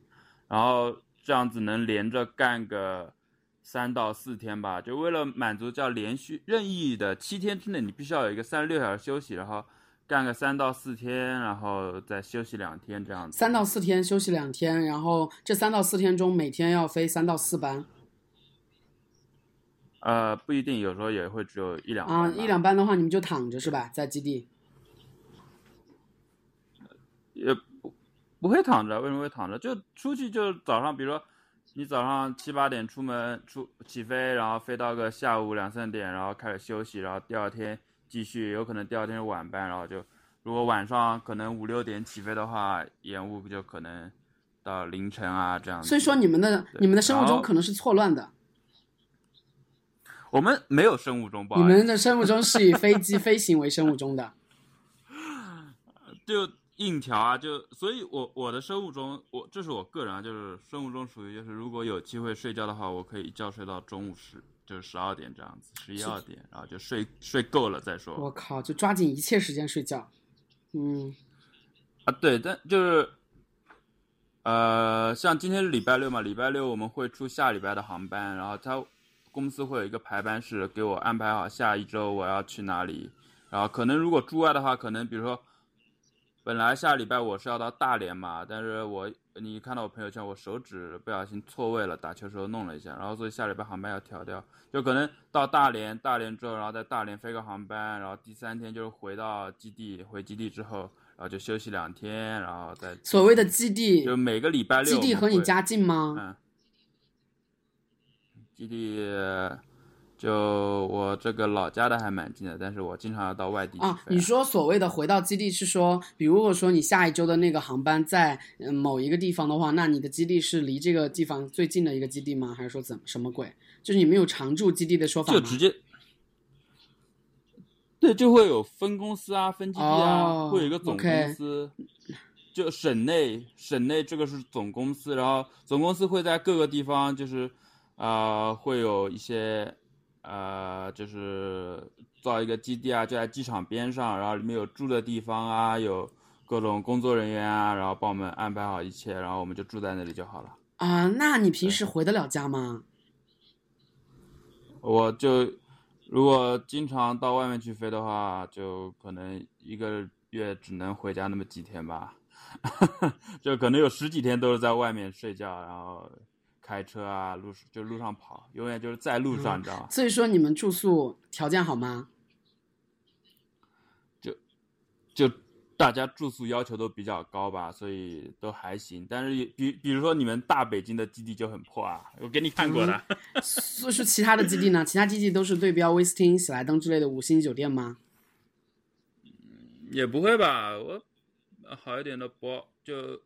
[SPEAKER 2] 然后这样子能连着干个三到四天吧，就为了满足叫连续任意的七天之内，你必须要有一个三十六小时休息，然后干个三到四天，然后再休息两天这样子。
[SPEAKER 1] 三到四天休息两天，然后这三到四天中每天要飞三到四班
[SPEAKER 2] 呃，不一定，有时候也会只有一两
[SPEAKER 1] 啊，
[SPEAKER 2] 班吧
[SPEAKER 1] 一两班的话你们就躺着是吧？在基地
[SPEAKER 2] 也不不会躺着，为什么会躺着？就出去就早上，比如说你早上七八点出门出起飞，然后飞到个下午两三点，然后开始休息，然后第二天继续，有可能第二天晚班，然后就如果晚上可能五六点起飞的话，延误就可能到凌晨啊这样子。
[SPEAKER 1] 所以说你们的你们的生物钟可能是错乱的，
[SPEAKER 2] 我们没有生物钟，不
[SPEAKER 1] 你
[SPEAKER 2] 好意思
[SPEAKER 1] 们的生物钟是以飞机 飞行为生物钟的。
[SPEAKER 2] 就硬调啊，就所以我，我的生物钟，我这是我个人啊，就是生物钟属于就是如果有机会睡觉的话，我可以一觉睡到中午十，就是十二点这样子，十一二点，然后就睡睡够了再说。
[SPEAKER 1] 我靠，就抓紧一切时间睡觉。嗯，
[SPEAKER 2] 啊，对，但就是，呃，像今天是礼拜六嘛，礼拜六我们会出下礼拜的航班，然后他公司会有一个排班是给我安排好下一周我要去哪里，然后可能如果驻外的话，可能比如说，本来下礼拜我是要到大连嘛，但是我你看到我朋友圈，我手指不小心错位了，打球时候弄了一下，然后所以下礼拜航班要调掉，就可能到大连，大连之后，然后在大连飞个航班，然后第三天就是回到基地，回基地之后，然后就休息两天，然后再
[SPEAKER 1] 所谓的基地，
[SPEAKER 2] 就每个礼拜六
[SPEAKER 1] 基地和你家近吗？
[SPEAKER 2] 嗯，基地就我这个老家的还蛮近的，但是我经常要到外地去
[SPEAKER 1] 啊，你说所谓的回到基地是说，比如说你下一周的那个航班在嗯某一个地方的话，那你的基地是离这个地方最近的一个基地吗？还是说怎么什么鬼？就是你们有常驻基地的说法吗？
[SPEAKER 2] 就直接。对，就会有分公司啊，分基地啊，
[SPEAKER 1] 哦
[SPEAKER 2] 会有一个总公司就省内，省内这个是总公司，然后总公司会在各个地方，就是呃，会有一些呃，就是造一个基地啊，就在机场边上，然后里面有住的地方啊，有各种工作人员啊，然后帮我们安排好一切，然后我们就住在那里就好了。
[SPEAKER 1] 啊，那你平时回得了家吗？
[SPEAKER 2] 我就如果经常到外面去飞的话，就可能一个月只能回家那么几天吧，就可能有十几天都是在外面睡觉，然后开车啊，路就路上跑，永远就是在路上，你知道吗？
[SPEAKER 1] 所以说你们住宿条件好吗？
[SPEAKER 2] 就就大家住宿要求都比较高吧，所以都还行。但是比比如说你们大北京的基地就很破啊，我给你看过的。
[SPEAKER 1] 所以说其他的基地呢？其他基地都是对标威斯汀、喜来登之类的五星酒店吗？
[SPEAKER 2] 也不会吧，我好一点的博就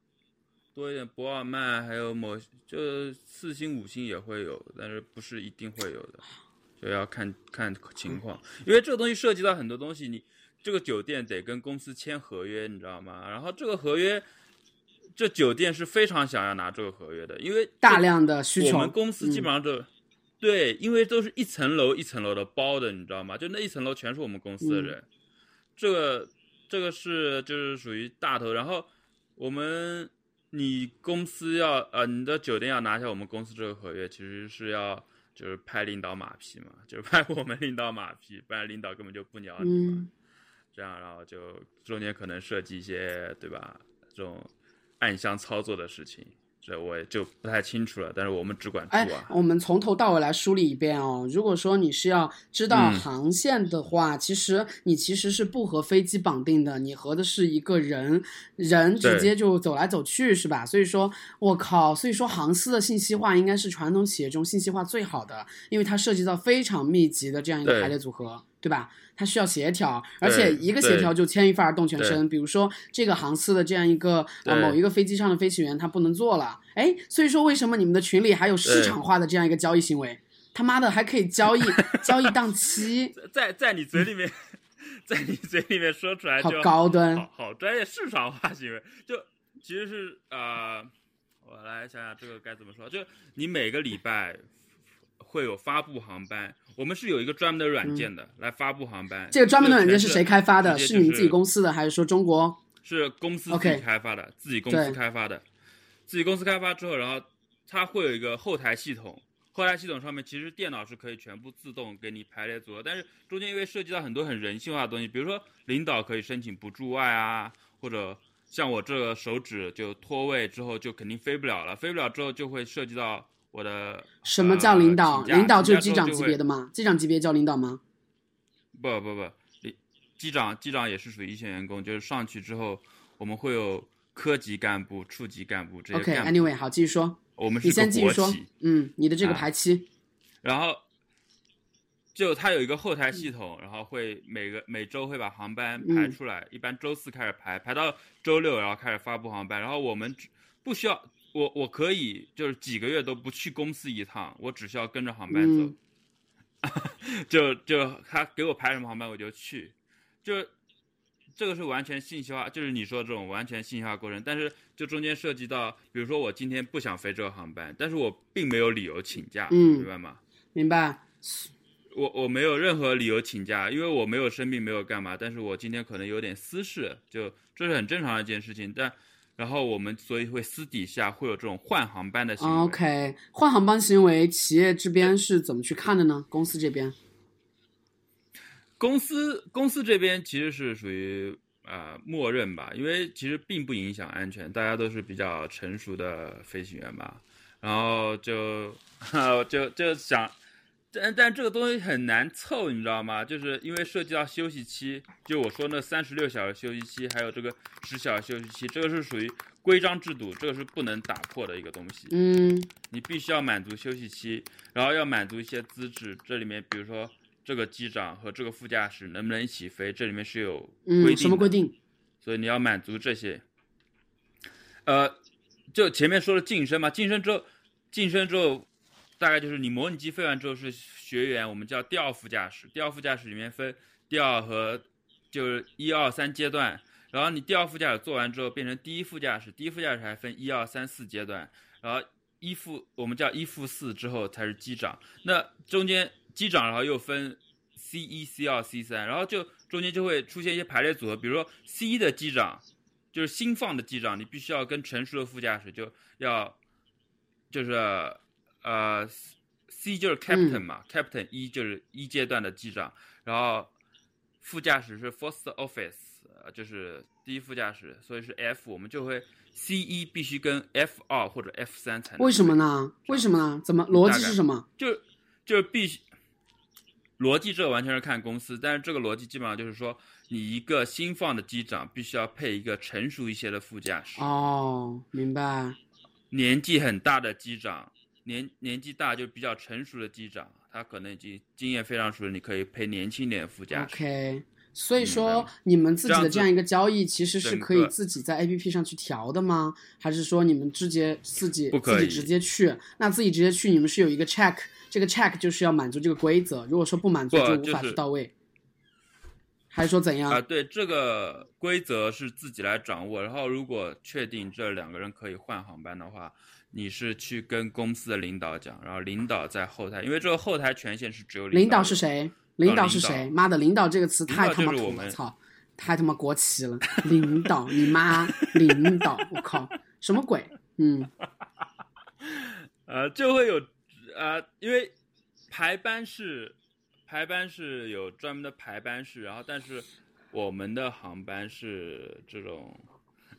[SPEAKER 2] 多一点博尔曼，还有某就四星、五星也会有，但是不是一定会有的，就要看看情况，因为这个东西涉及到很多东西，你。这个酒店得跟公司签合约，你知道吗？然后这个合约，这酒店是非常想要拿这个合约的，因为
[SPEAKER 1] 大量的需求。
[SPEAKER 2] 我们公司基本上都，对，因为都是一层楼一层楼的包的，你知道吗？就那一层楼全是我们公司的人，这个这个是就是属于大头。然后我们你公司要呃你的酒店要拿下我们公司这个合约，其实是要就是拍领导马屁嘛，就是拍我们领导马屁，不然领导根本就不鸟你嘛。这样，然后就中间可能涉及一些，对吧？这种暗箱操作的事情，这我也就不太清楚了。但是我们只管住啊。
[SPEAKER 1] 我们从头到尾来梳理一遍哦。如果说你是要知道航线的话，其实你其实是不和飞机绑定的，你和的是一个人，人直接就走来走去，是吧？所以说，我靠，所以说航司的信息化应该是传统企业中信息化最好的，因为它涉及到非常密集的这样一个排列组合，对吧？它需要协调，而且一个协调就牵一发而动全身。比如说这个航司的这样一个呃某一个飞机上的飞行员他不能做了，哎，所以说为什么你们的群里还有市场化的这样一个交易行为？他妈的还可以交易 交易档期，
[SPEAKER 2] 在在你嘴里面，在你嘴里面说出来
[SPEAKER 1] 好高端，
[SPEAKER 2] 好专业市场化行为。就其实是呃，我来想想这个该怎么说，就你每个礼拜。会有发布航班，我们是有一个专门的软件的来发布航班。
[SPEAKER 1] 这个专门的软件是谁开发的？是你们自己公司的，还是说中国？
[SPEAKER 2] 是公司自己开发的，自己公司开发的。自己公司开发之后，然后它会有一个后台系统，后台系统上面其实电脑是可以全部自动给你排列组合，但是中间因为涉及到很多很人性化的东西，比如说领导可以申请不驻外啊，或者像我这个手指就脱位之后就肯定飞不了了，飞不了之后就会涉及到。我的
[SPEAKER 1] 什么叫领导？领导就是机长级别的吗？机长级别叫领导吗？
[SPEAKER 2] 不不不，机长机长也是属于一线员工，就是上去之后，我们会有科级干部、处级干部这些。
[SPEAKER 1] OK，Anyway，好，继续说。
[SPEAKER 2] 我们
[SPEAKER 1] 是你先继续说。嗯，你的这个排期。
[SPEAKER 2] 然后，就它有一个后台系统，然后会每个每周会把航班排出来，一般周四开始排，排到周六，然后开始发布航班。然后我们不需要。我我可以就是几个月都不去公司一趟，我只需要跟着航班走，就就他给我排什么航班我就去，就这个是完全信息化，就是你说这种完全信息化过程。但是就中间涉及到，比如说我今天不想飞这个航班，但是我并没有理由请假，明白吗？
[SPEAKER 1] 明白。
[SPEAKER 2] 我我没有任何理由请假，因为我没有生病，没有干嘛。但是我今天可能有点私事，就这是很正常的一件事情，但。然后我们所以会私底下会有这种换航班的行为。
[SPEAKER 1] OK，换航班行为，企业这边是怎么去看的呢？公司这边，
[SPEAKER 2] 公司公司这边其实是属于呃默认吧，因为其实并不影响安全，大家都是比较成熟的飞行员吧，然后就 就就想。但但这个东西很难凑，你知道吗？就是因为涉及到休息期，就我说那三十六小时休息期，还有这个十小时休息期，这个是属于规章制度，这个是不能打破的一个东西。
[SPEAKER 1] 嗯，
[SPEAKER 2] 你必须要满足休息期，然后要满足一些资质，这里面比如说这个机长和这个副驾驶能不能一起飞，这里面是有规定。
[SPEAKER 1] 什么规定？
[SPEAKER 2] 所以你要满足这些。呃，就前面说了晋升嘛，晋升之后，晋升之后。大概就是你模拟机飞完之后是学员，我们叫第二副驾驶。第二副驾驶里面分第二和就是一二三阶段，然后你第二副驾驶做完之后变成第一副驾驶，第一副驾驶还分一二三四阶段，然后一副我们叫一副四之后才是机长。那中间机长然后又分 C 一、C 二、C 三，然后就中间就会出现一些排列组合，比如说 C 一的机长就是新放的机长，你必须要跟成熟的副驾驶就要就是。呃 C 就是 captain 嘛、c a p t a i n 一就是一阶段的机长，然后副驾驶是 first office，呃，就是第一副驾驶，所以是 F，我们就会 C 一必须跟 F 二或者 F 三才能。
[SPEAKER 1] 为什么呢？为什么呢？怎么逻辑是什么？
[SPEAKER 2] 就就必须逻辑，这个完全是看公司，但是这个逻辑基本上就是说，你一个新放的机长必须要配一个成熟一些的副驾驶。
[SPEAKER 1] 哦，明白。
[SPEAKER 2] 年纪很大的机长，年年纪大就比较成熟的机长，他可能已经经验非常熟了，你可以配年轻点的副驾驶。
[SPEAKER 1] OK，所以说你们自己的
[SPEAKER 2] 这样
[SPEAKER 1] 一个交易，其实是可以自己在 APP 上去调的吗？还是说你们直接自己自己直接去？那自己直接去，你们是有一个 check，这个 check 就是要满足这个规则，如果说不满足就无法去到位，还是说怎样？
[SPEAKER 2] 啊，对，这个规则是自己来掌握。然后，如果确定这两个人可以换航班的话，你是去跟公司的领导讲，然后领导在后台，因为这个后台权限是只有
[SPEAKER 1] 领导
[SPEAKER 2] 导
[SPEAKER 1] 是谁？领导是谁？妈的，领导这个词太他妈土了，操！太他妈国旗了，领导，你妈，领导，我靠，什么鬼？嗯，
[SPEAKER 2] 呃，就会有呃，因为排班是排班是有专门的排班室，然后但是我们的航班是这种，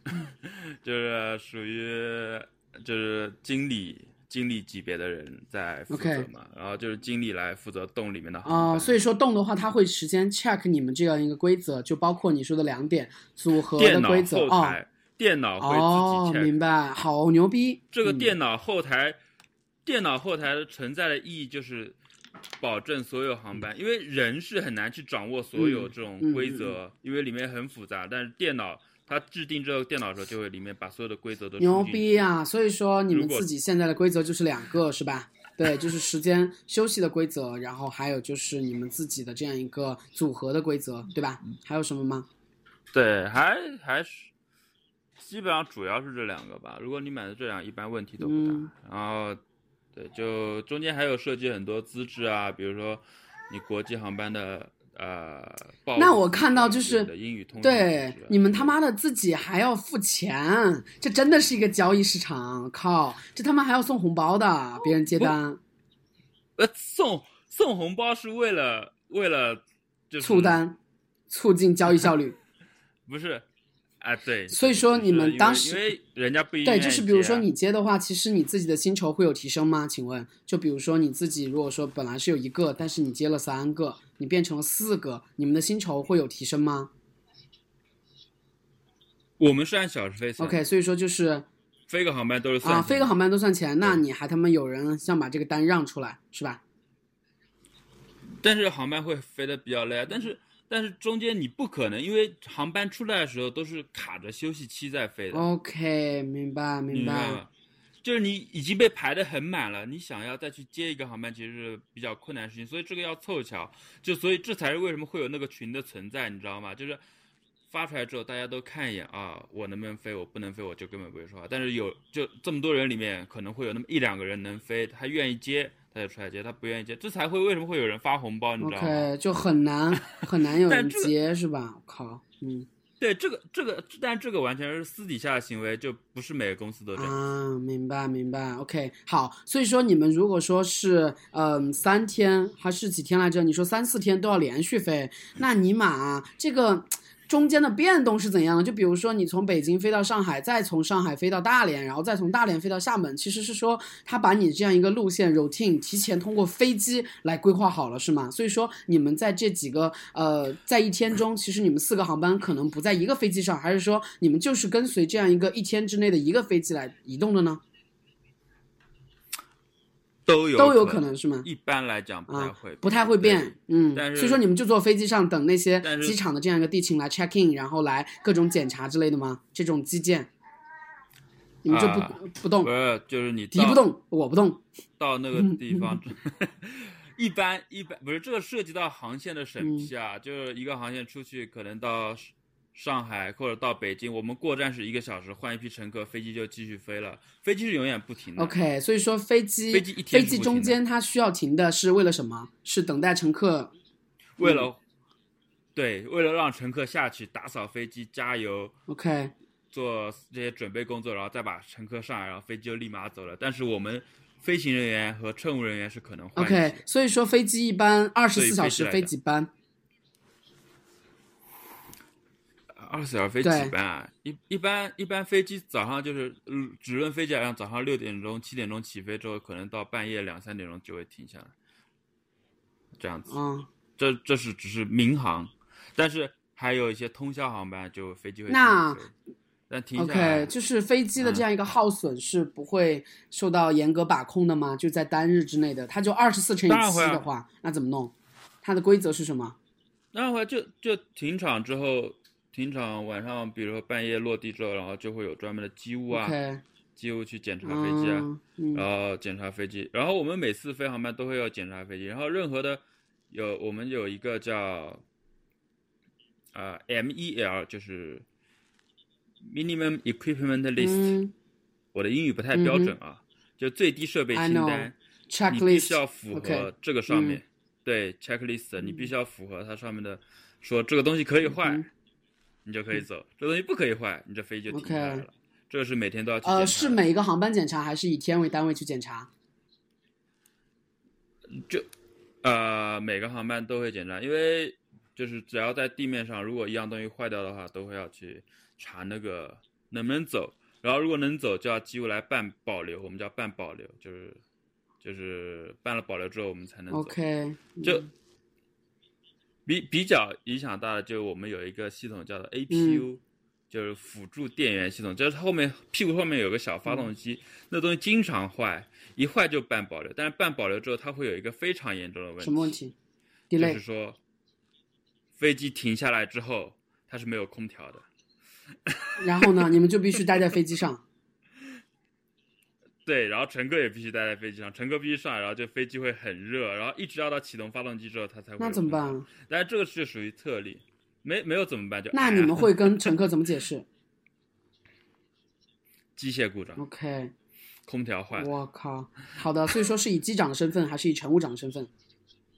[SPEAKER 2] 就是属于就是经理经理级别的人在负责嘛然后就是经理来负责动里面的航
[SPEAKER 1] 哦、
[SPEAKER 2] 班。
[SPEAKER 1] 所以说动的话，他会时间 check 你们这样一个规则，就包括你说的两点组合的规则哦
[SPEAKER 2] 电脑会
[SPEAKER 1] 哦
[SPEAKER 2] 自，己 check。
[SPEAKER 1] 明白，好牛逼。嗯
[SPEAKER 2] 这个电脑后台，电脑后台的存在的意义就是保证所有航班，因为人是很难去掌握所有这种规则，因为里面很复杂。但是电脑它制定这个电脑的时候，就会里面把所有的规则都
[SPEAKER 1] 牛。逼啊！所以说你们自己现在的规则就是两个是吧？对，就是时间休息的规则，然后还有就是你们自己的这样一个组合的规则，对吧？还有什么吗？
[SPEAKER 2] 对，还还是基本上主要是这两个吧。如果你买的这两，一般问题都不大。
[SPEAKER 1] 嗯
[SPEAKER 2] 然后，对，就中间还有涉及很多资质啊，比如说你国际航班的呃，
[SPEAKER 1] 那我看到就是
[SPEAKER 2] 英语通
[SPEAKER 1] 对，你们他妈的自己还要付钱，这真的是一个交易市场！靠，这他妈还要送红包的，别人接单
[SPEAKER 2] 呃，送送红包是为了为了就是
[SPEAKER 1] 促单，促进交易效率。
[SPEAKER 2] 不是啊？对，
[SPEAKER 1] 所以说你们当时
[SPEAKER 2] 因为人家不一定
[SPEAKER 1] 对，就是比如说你接的话，其实你自己的薪酬会有提升吗？请问，就比如说你自己如果说本来是有一个，但是你接了三个，你变成了四个，你们的薪酬会有提升吗
[SPEAKER 2] 我们是按小时飞算
[SPEAKER 1] ？OK，所以说就是
[SPEAKER 2] 飞个航班都是算
[SPEAKER 1] 啊，飞个航班都算钱，那你还他妈有人想把这个单让出来是吧？
[SPEAKER 2] 但是航班会飞得比较累啊，但是但是中间你不可能，因为航班出来的时候都是卡着休息期在飞的
[SPEAKER 1] ，OK，明白明白。
[SPEAKER 2] 明白吗？就是你已经被排得很满了，你想要再去接一个航班，其实是比较困难的事情，所以这个要凑巧，就所以这才是为什么会有那个群的存在，你知道吗？就是发出来之后，大家都看一眼啊，我能不能飞，我不能飞，我就根本不会说话。但是有就这么多人里面，可能会有那么一两个人能飞，他愿意接，他就出来接；他不愿意接，这才会为什么会有人发红包，你知道吗
[SPEAKER 1] ？OK，就很难很难有人
[SPEAKER 2] 但这个
[SPEAKER 1] 接是吧？我靠，嗯
[SPEAKER 2] 对，这个这个，但这个完全是私底下的行为，就不是每个公司都这样。
[SPEAKER 1] 啊，明白明白。OK，好，所以说你们如果说是嗯、三天还是几天来着？你说三四天都要连续飞，那尼玛这个。中间的变动是怎样的？就比如说，你从北京飞到上海，再从上海飞到大连，然后再从大连飞到厦门，其实是说他把你这样一个路线 routine 提前通过飞机来规划好了，是吗？所以说你们在这几个呃，在一天中，其实你们四个航班可能不在一个飞机上，还是说你们就是跟随这样一个一天之内的一个飞机来移动的呢？
[SPEAKER 2] 都有
[SPEAKER 1] 都有
[SPEAKER 2] 可
[SPEAKER 1] 可能是吗？
[SPEAKER 2] 一般来讲不太
[SPEAKER 1] 啊
[SPEAKER 2] 会，，
[SPEAKER 1] 不太会变，嗯，
[SPEAKER 2] 但是
[SPEAKER 1] 所以说你们就坐飞机上等那些机场的这样一个地勤来 check in，然后来各种检查之类的吗？这种基建，你们就不、
[SPEAKER 2] 啊
[SPEAKER 1] 不动
[SPEAKER 2] 不，是就是你到
[SPEAKER 1] 敌不动，我不动，
[SPEAKER 2] 到那个地方，一般一般不是这个涉及到航线的审批
[SPEAKER 1] 嗯
[SPEAKER 2] 啊，就是一个航线出去可能到上海或者到北京，我们过站是一个小时，换一批乘客，飞机就继续飞了，飞机是永远不停的。
[SPEAKER 1] OK，所以说飞机
[SPEAKER 2] 飞机一天飞
[SPEAKER 1] 机中间它需要停的是为了什么？是等待乘客。
[SPEAKER 2] 为了、对，为了让乘客下去打扫飞机、加油、
[SPEAKER 1] OK，
[SPEAKER 2] 做这些准备工作，然后再把乘客上来，然后飞机就立马走了。但是我们飞行人员和乘务人员是可能换
[SPEAKER 1] OK，所以说飞机一般二十四小时飞几班？
[SPEAKER 2] 二十四小时飞几班啊？一一般一般飞机早上就是，嗯只论飞机来讲，早上六点钟、七点钟起飞之后，可能到半夜两三点钟就会停下来，这样子。
[SPEAKER 1] 嗯，
[SPEAKER 2] 这这是只是民航，但是还有一些通宵航班，就飞机会停
[SPEAKER 1] 那
[SPEAKER 2] 但停下来
[SPEAKER 1] OK，就是飞机的
[SPEAKER 2] 嗯
[SPEAKER 1] 这样一个耗损是不会受到严格把控的吗？就在单日之内的，它就二十四乘以七的话，那怎么弄？它的规则是什么
[SPEAKER 2] 那会就就停场之后，停场晚上，比如说半夜落地之后，然后就会有专门的机务啊机务去检查飞机啊，然后检查飞机，然后我们每次飞航班都会要检查飞机，然后任何的有我们有一个叫啊、MEL，就是 Minimum Equipment List，、
[SPEAKER 1] 嗯。
[SPEAKER 2] 我的英语不太标准啊，就最低设备清单，你必须要符合这个上面，
[SPEAKER 1] 嗯。
[SPEAKER 2] 对 checklist，你必须要符合它上面的，说这个东西可以坏，
[SPEAKER 1] 嗯
[SPEAKER 2] 你就可以走；这东西不可以坏，你这飞机就停下来了。这个是每天都要去检查。
[SPEAKER 1] 呃，是每一个航班检查，还是以天为单位去检查？
[SPEAKER 2] 就呃每个航班都会检查，因为就是只要在地面上，如果一样东西坏掉的话，都会要去查那个能不能走。然后如果能走，就要机务来办保留，我们叫办保留，就是就是办了保留之后，我们才能走。
[SPEAKER 1] OK，
[SPEAKER 2] 就
[SPEAKER 1] 嗯
[SPEAKER 2] 比比较影响大的，就是我们有一个系统叫做 APU，、就是辅助电源系统，就是后面屁股后面有个小发动机，那东西经常坏，一坏就半保留，但是半保留之后，它会有一个非常严重的问题，
[SPEAKER 1] 什么问题
[SPEAKER 2] 就是。说飞机停下来之后，它是没有空调的。
[SPEAKER 1] 然后呢，你们就必须待在飞机上。
[SPEAKER 2] 对，然后乘客也必须待在飞机上，乘客必须上来，然后就飞机会很热，然后一直要到启动发动机之后，它才会。
[SPEAKER 1] 那怎么办？啊？
[SPEAKER 2] 但是这个是属于特例，没没有怎么办？就
[SPEAKER 1] 那
[SPEAKER 2] 哎
[SPEAKER 1] 你们 会跟乘客怎么解释
[SPEAKER 2] 机械故障
[SPEAKER 1] ，？OK，
[SPEAKER 2] 空调坏，
[SPEAKER 1] 我靠，好的，所以说是以机长的身份还是以乘务长的身份？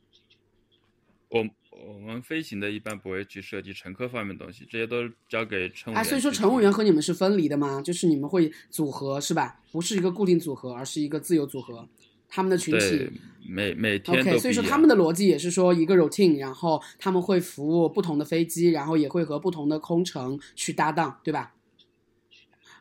[SPEAKER 2] 我我们飞行的一般不会去涉及乘客方面的东西，这些都是交给乘务员
[SPEAKER 1] 哎。所以说乘务员和你们是分离的吗？就是你们会组合是吧？不是一个固定组合，而是一个自由组合。他们的群体
[SPEAKER 2] 每每天
[SPEAKER 1] ，OK，所以说他们的逻辑也是说一个 routine，然后他们会服务不同的飞机，然后也会和不同的空乘去搭档，对吧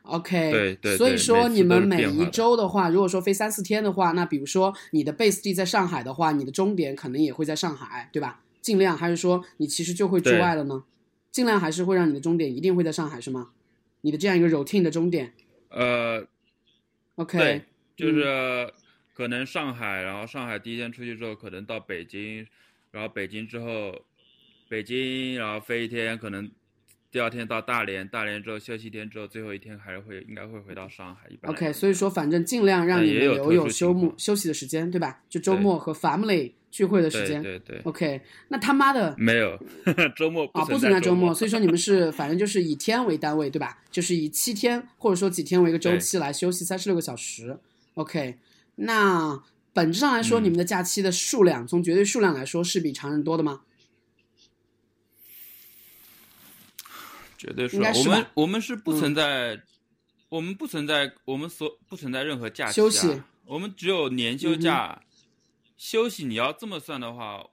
[SPEAKER 1] ？OK，
[SPEAKER 2] 对对
[SPEAKER 1] 所以说你们每一周的话，如果说飞三四天的话，那比如说你的 base 地在上海的话，你的终点可能也会在上海，对吧？尽量还是说你其实就会驻外了呢？尽量还是会让你的终点一定会在上海，是吗？你的这样一个 routine 的终点
[SPEAKER 2] 呃
[SPEAKER 1] ，，OK，
[SPEAKER 2] 对，就是
[SPEAKER 1] 嗯
[SPEAKER 2] 可能上海，然后上海第一天出去之后，可能到北京，然后北京之后，北京然后飞一天，可能第二天到大连，大连之后休息一天之后，最后一天还是会应该会回到上海。一般
[SPEAKER 1] OK，所以说反正尽量让你们留有休沐休息的时间，对吧？就周末和 family 聚会的时
[SPEAKER 2] 对
[SPEAKER 1] 间。
[SPEAKER 2] 对对
[SPEAKER 1] ，OK，那他妈的
[SPEAKER 2] 没有 周末
[SPEAKER 1] 啊，不
[SPEAKER 2] 存
[SPEAKER 1] 在周末，所以说你们是反正就是以天为单位，对吧？就是以七天或者说几天为一个周期来休息三十六个小时。OK，那本质上来说，
[SPEAKER 2] 嗯
[SPEAKER 1] 你们的假期的数量，从绝对数量来说，是比常人多的吗？
[SPEAKER 2] 绝对是
[SPEAKER 1] 是
[SPEAKER 2] 我们我们是不
[SPEAKER 1] 嗯
[SPEAKER 2] 存在，我们不存在，我们所不存在任何假期、啊、
[SPEAKER 1] 休息，
[SPEAKER 2] 我们只有年休假。休息你要这么算的话，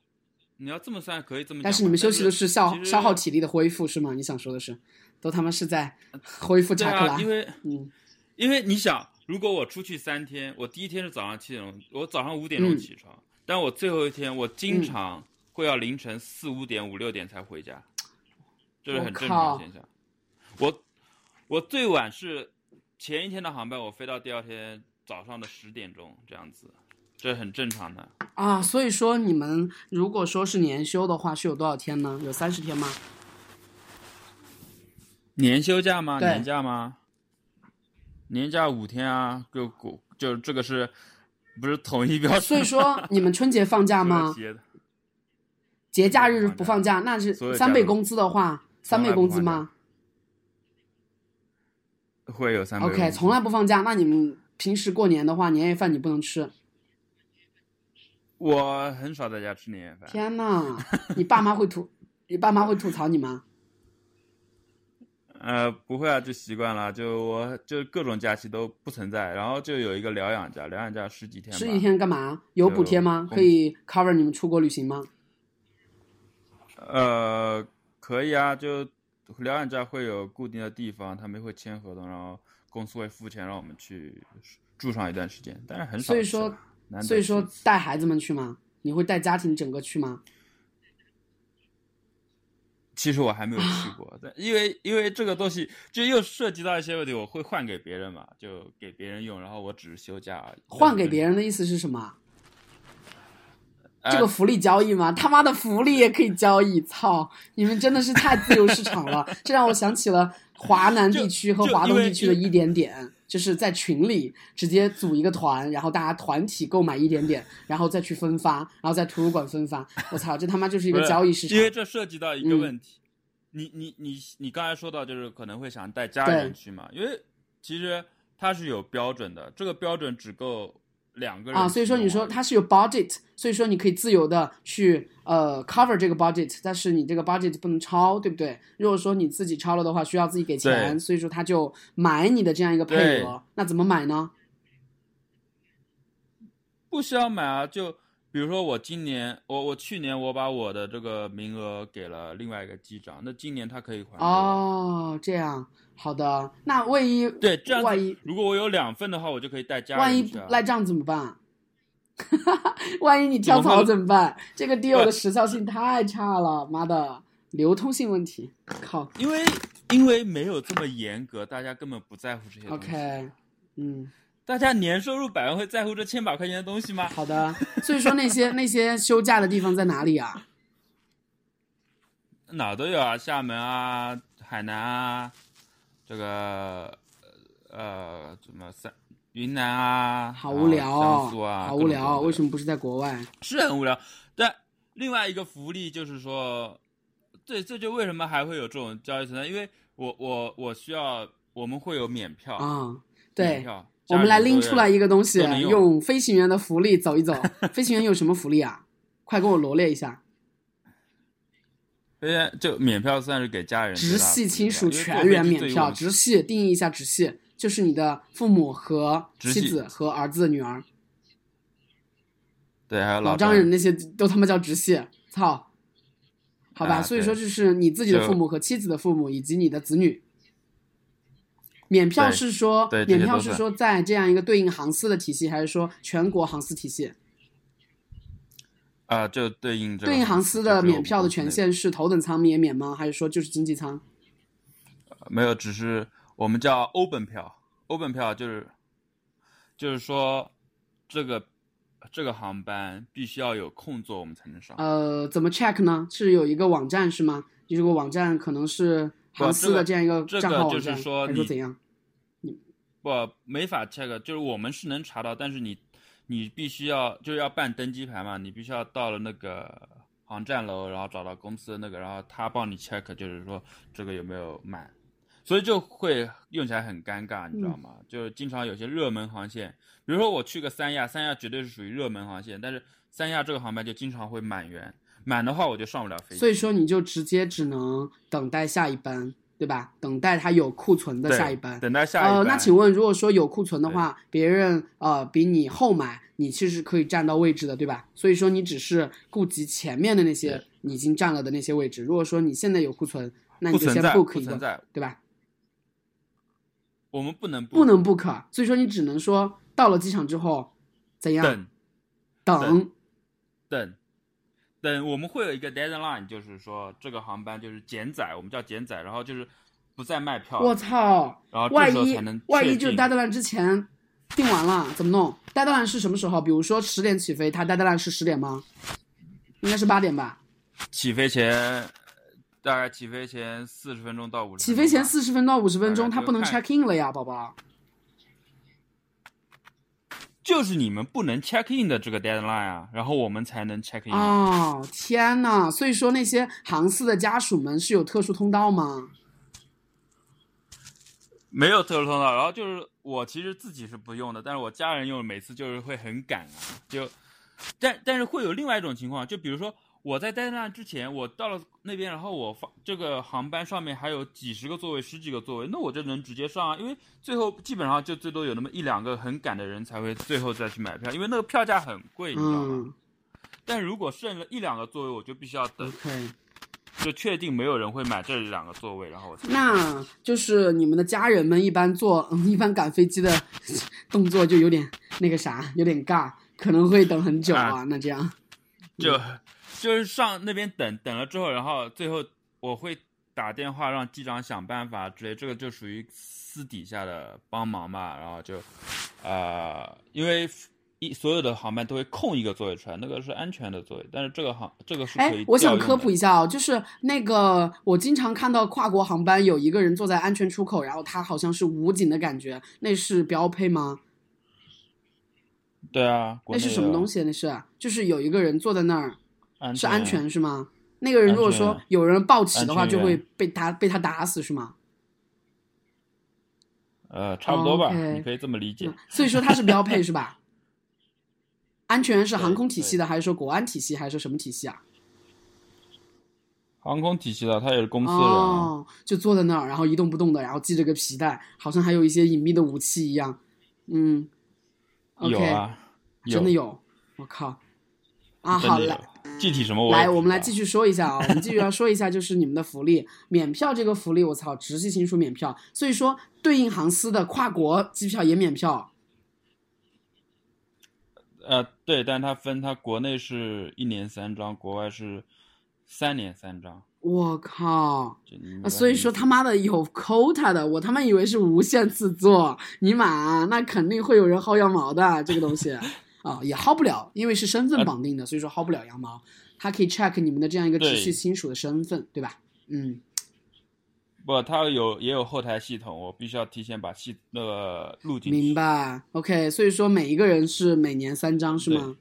[SPEAKER 2] 你要这么算可以这么。
[SPEAKER 1] 但是你们休息的是消消耗体力的恢复，是吗？你想说的是，都他妈是在恢复
[SPEAKER 2] 对
[SPEAKER 1] 查克拉
[SPEAKER 2] 啊，因。为
[SPEAKER 1] 嗯
[SPEAKER 2] 因为你想，如果我出去三天，我第一天是早上七点钟，我早上五点钟
[SPEAKER 1] 嗯
[SPEAKER 2] 起床，但我最后一天我经常会要凌晨四五点、五六点才回家，这是很正常的现象。我我最晚是前一天的航班，我飞到第二天早上的十点钟这样子，这很正常的。
[SPEAKER 1] 啊，所以说你们如果说是年休的话，是有多少天呢？有三十天吗？
[SPEAKER 2] 年休假吗？年假吗？年假五天啊，就就就这个是不是统一标准？
[SPEAKER 1] 所以说你们春节放假吗？
[SPEAKER 2] 节
[SPEAKER 1] 假日不放假，那是三倍工资的话，三倍工资吗
[SPEAKER 2] 会有三倍
[SPEAKER 1] ？OK，从来不放假，那你们平时过年的话，年夜饭你不能吃。
[SPEAKER 2] 我很少在家吃年夜饭。
[SPEAKER 1] 天呐，你爸妈会吐，你爸妈会吐槽你吗？
[SPEAKER 2] 呃，不会啊，就习惯了。就我就各种假期都不存在，然后就有一个疗养假，疗养假十几天。
[SPEAKER 1] 十几天干嘛？有补贴吗？可以 cover 你们出国旅行吗？
[SPEAKER 2] 呃，可以啊，就疗养家会有固定的地方，他们会签合同，然后公司会付钱让我们去住上一段时间，但是很少。
[SPEAKER 1] 所以说，所以说带孩子们去吗？你会带家庭整个去吗？
[SPEAKER 2] 其实我还没有去 过，但因为因为这个东西就又涉及到一些问题，我会换给别人嘛，就给别人用，然后我只是休假而已。
[SPEAKER 1] 换给别人的意思是什么？这个福利交易吗？他妈的福利也可以交易！操，你们真的是太自由市场了，这让我想起了华南地区和华东地区的一点点，就是在群里直接组一个团，然后大家团体购买一点点，然后再去分发，然后在图书馆分发。我操，这他妈就是一个交易市场。
[SPEAKER 2] 因为这涉及到一个问题，你你你你刚才说到就是可能会想带家人去嘛？因为其实它是有标准的，这个标准只够。两个人
[SPEAKER 1] 啊，所以说你说它是有 budget，所以说你可以自由的去呃 cover 这个 budget，但是你这个 budget 不能超，对不对？如果说你自己超了的话，需要自己给钱，所以说他就买你的这样一个配额，那怎么买呢？
[SPEAKER 2] 不需要买啊，就比如说我今年我我去年我把我的这个名额给了另外一个机长，那今年他可以还
[SPEAKER 1] 哦，这样。好的，那万一
[SPEAKER 2] 对这样，
[SPEAKER 1] 万一
[SPEAKER 2] 如果我有两份的话，我就可以带家
[SPEAKER 1] 人万一赖账怎么办？万一你跳槽怎么办？这个 deal 的时效性太差了，妈的，流通性问题，靠！
[SPEAKER 2] 因为因为没有这么严格，大家根本不在乎这些东
[SPEAKER 1] 西。OK，嗯，
[SPEAKER 2] 大家年收入百万会在乎这千把块钱的东西吗？
[SPEAKER 1] 好的，所以说那些那些休假的地方在哪里啊？
[SPEAKER 2] 哪都有啊，厦门啊，海南啊。这个呃呃，什么三云南啊，
[SPEAKER 1] 好无聊哦，
[SPEAKER 2] 啊，
[SPEAKER 1] 好无聊，为什么不是在国外？
[SPEAKER 2] 是很无聊。但另外一个福利就是说，对这就为什么还会有这种交易存在？因为我我我需要，我们会有免票
[SPEAKER 1] 啊，对，我们来拎出来一个东西，用飞行员的福利走一走。飞行员有什么福利啊？快给我罗列一下。
[SPEAKER 2] 哎，就免票算是给家人，
[SPEAKER 1] 直系亲属全员免票。直系定义一下，直系就是你的父母和妻子和儿子、女儿。
[SPEAKER 2] 对，还有
[SPEAKER 1] 老丈人那些都他妈叫直系，操！好吧，所以说就是你自己的父母和妻子的父母以及你的子女。免票是说，免票是说在这样一个对应航司的体系，还是说全国航司体系？
[SPEAKER 2] 啊，就对应
[SPEAKER 1] 对应航司的免票的权限是头等舱也免吗？还是说就是经济舱？
[SPEAKER 2] 没有，只是我们叫 open 票。，open 票就是就是说这个这个航班必须要有空座，我们才能上。
[SPEAKER 1] 呃，怎么 check 呢？是有一个网站是吗？这个网站可能是航司的这样一个账号网站，还是说怎样？
[SPEAKER 2] 不，没法 check，就是我们是能查到，但是你。你必须要就是要办登机牌嘛，你必须要到了那个航站楼，然后找到公司的那个，然后他帮你 check，就是说这个有没有满，所以就会用起来很尴尬，你知道吗？就经常有些热门航线，比如说我去个三亚，三亚绝对是属于热门航线，但是三亚这个航班就经常会满员，满的话我就上不了飞机。
[SPEAKER 1] 所以说你就直接只能等待下一班。对吧？等待它有库存的下一班。
[SPEAKER 2] 等待下一班。
[SPEAKER 1] 呃，那请问，如果说有库存的话，别人呃比你后买，你其实可以占到位置的，对吧？所以说你只是顾及前面的那些你已经占了的那些位置。如果说你现在有库存，那你就先 book 一个，对吧？
[SPEAKER 2] 我们不能
[SPEAKER 1] 不能 book，所以说你只能说到了机场之后怎样？
[SPEAKER 2] 等
[SPEAKER 1] 等
[SPEAKER 2] 等。等我们会有一个 deadline，就是说这个航班就是减载，我们叫减载，然后就是不再卖票。
[SPEAKER 1] 我操！
[SPEAKER 2] 然后
[SPEAKER 1] 万一万一就 deadline 之前订完了怎么弄？deadline 是什么时候？比如说十点起飞，它 deadline 是十点吗？应该是八点吧。
[SPEAKER 2] 起飞前大概起飞前四十分钟到五十。
[SPEAKER 1] 起飞前四十分到五十分钟，它不能 check in 了呀，宝宝。
[SPEAKER 2] 就是你们不能 check in 的这个 deadline 啊，然后我们才能 check in。
[SPEAKER 1] 哦，天呐！所以说那些航司的家属们是有特殊通道吗？
[SPEAKER 2] 没有特殊通道，然后就是我其实自己是不用的，但是我家人用，每次就是会很赶啊。就，但但是会有另外一种情况，就比如说我在待那之前，我到了那边，然后我发这个航班上面还有几十个座位、十几个座位，那我就能直接上啊。因为最后基本上就最多有那么一两个很赶的人才会最后再去买票，因为那个票价很贵，你知道吗？
[SPEAKER 1] 嗯
[SPEAKER 2] 但如果剩了一两个座位，我就必须要等就确定没有人会买这两个座位，然后我
[SPEAKER 1] 那就是你们的家人们一般坐，嗯 一般赶飞机的动作就有点那个啥，有点尬，可能会等很久啊。那这样，
[SPEAKER 2] 就就是上那边等等了之后，然后最后我会打电话让机长想办法之类，这个就属于私底下的帮忙嘛。然后就，呃，因为一所有的航班都会空一个座位出来，那个是安全的座位，但是这个航这个是可以，
[SPEAKER 1] 哎我想科普一下哦，就是那个我经常看到跨国航班有一个人坐在安全出口，然后他好像是武警的感觉，那是标配吗？
[SPEAKER 2] 对啊，
[SPEAKER 1] 那是什么东西？那是就是有一个人坐在那儿，
[SPEAKER 2] 安
[SPEAKER 1] 是安全是吗？那个人如果说有人抱起的话，就会被他被他打死是吗？
[SPEAKER 2] 呃，差不多吧你可以这么理解
[SPEAKER 1] 嗯。所以说它是标配是吧？安全是航空体系的，还是说国安体系，还是说什么体系啊？
[SPEAKER 2] 航空体系的，他也是公司人啊，
[SPEAKER 1] 哦，就坐在那儿，然后一动不动的，然后系着个皮带，好像还有一些隐秘的武器一样。嗯，OK，
[SPEAKER 2] 有啊，
[SPEAKER 1] 真的有，我靠！啊，好来
[SPEAKER 2] 真的有。具体什么我
[SPEAKER 1] 来，我们来继续说一下啊，我们继续要说一下，就是你们的福利，免票这个福利，我操，直系亲属免票，所以说对应航司的跨国机票也免票。
[SPEAKER 2] 呃，对，但它分，它国内是一年三张，国外是三年三张。
[SPEAKER 1] 我靠！所以说他妈的有 quota 的，我他妈以为是无限次做，尼玛，那肯定会有人薅羊毛的这个东西 啊，也薅不了，因为是身份绑定的，所以说薅不了羊毛。他可以 check 你们的这样一个直
[SPEAKER 2] 对
[SPEAKER 1] 系亲属的身份，对吧？嗯，
[SPEAKER 2] 不，它有也有后台系统，我必须要提前把系那个录进去。
[SPEAKER 1] 明白。OK，所以说每一个人是每年三张是吗？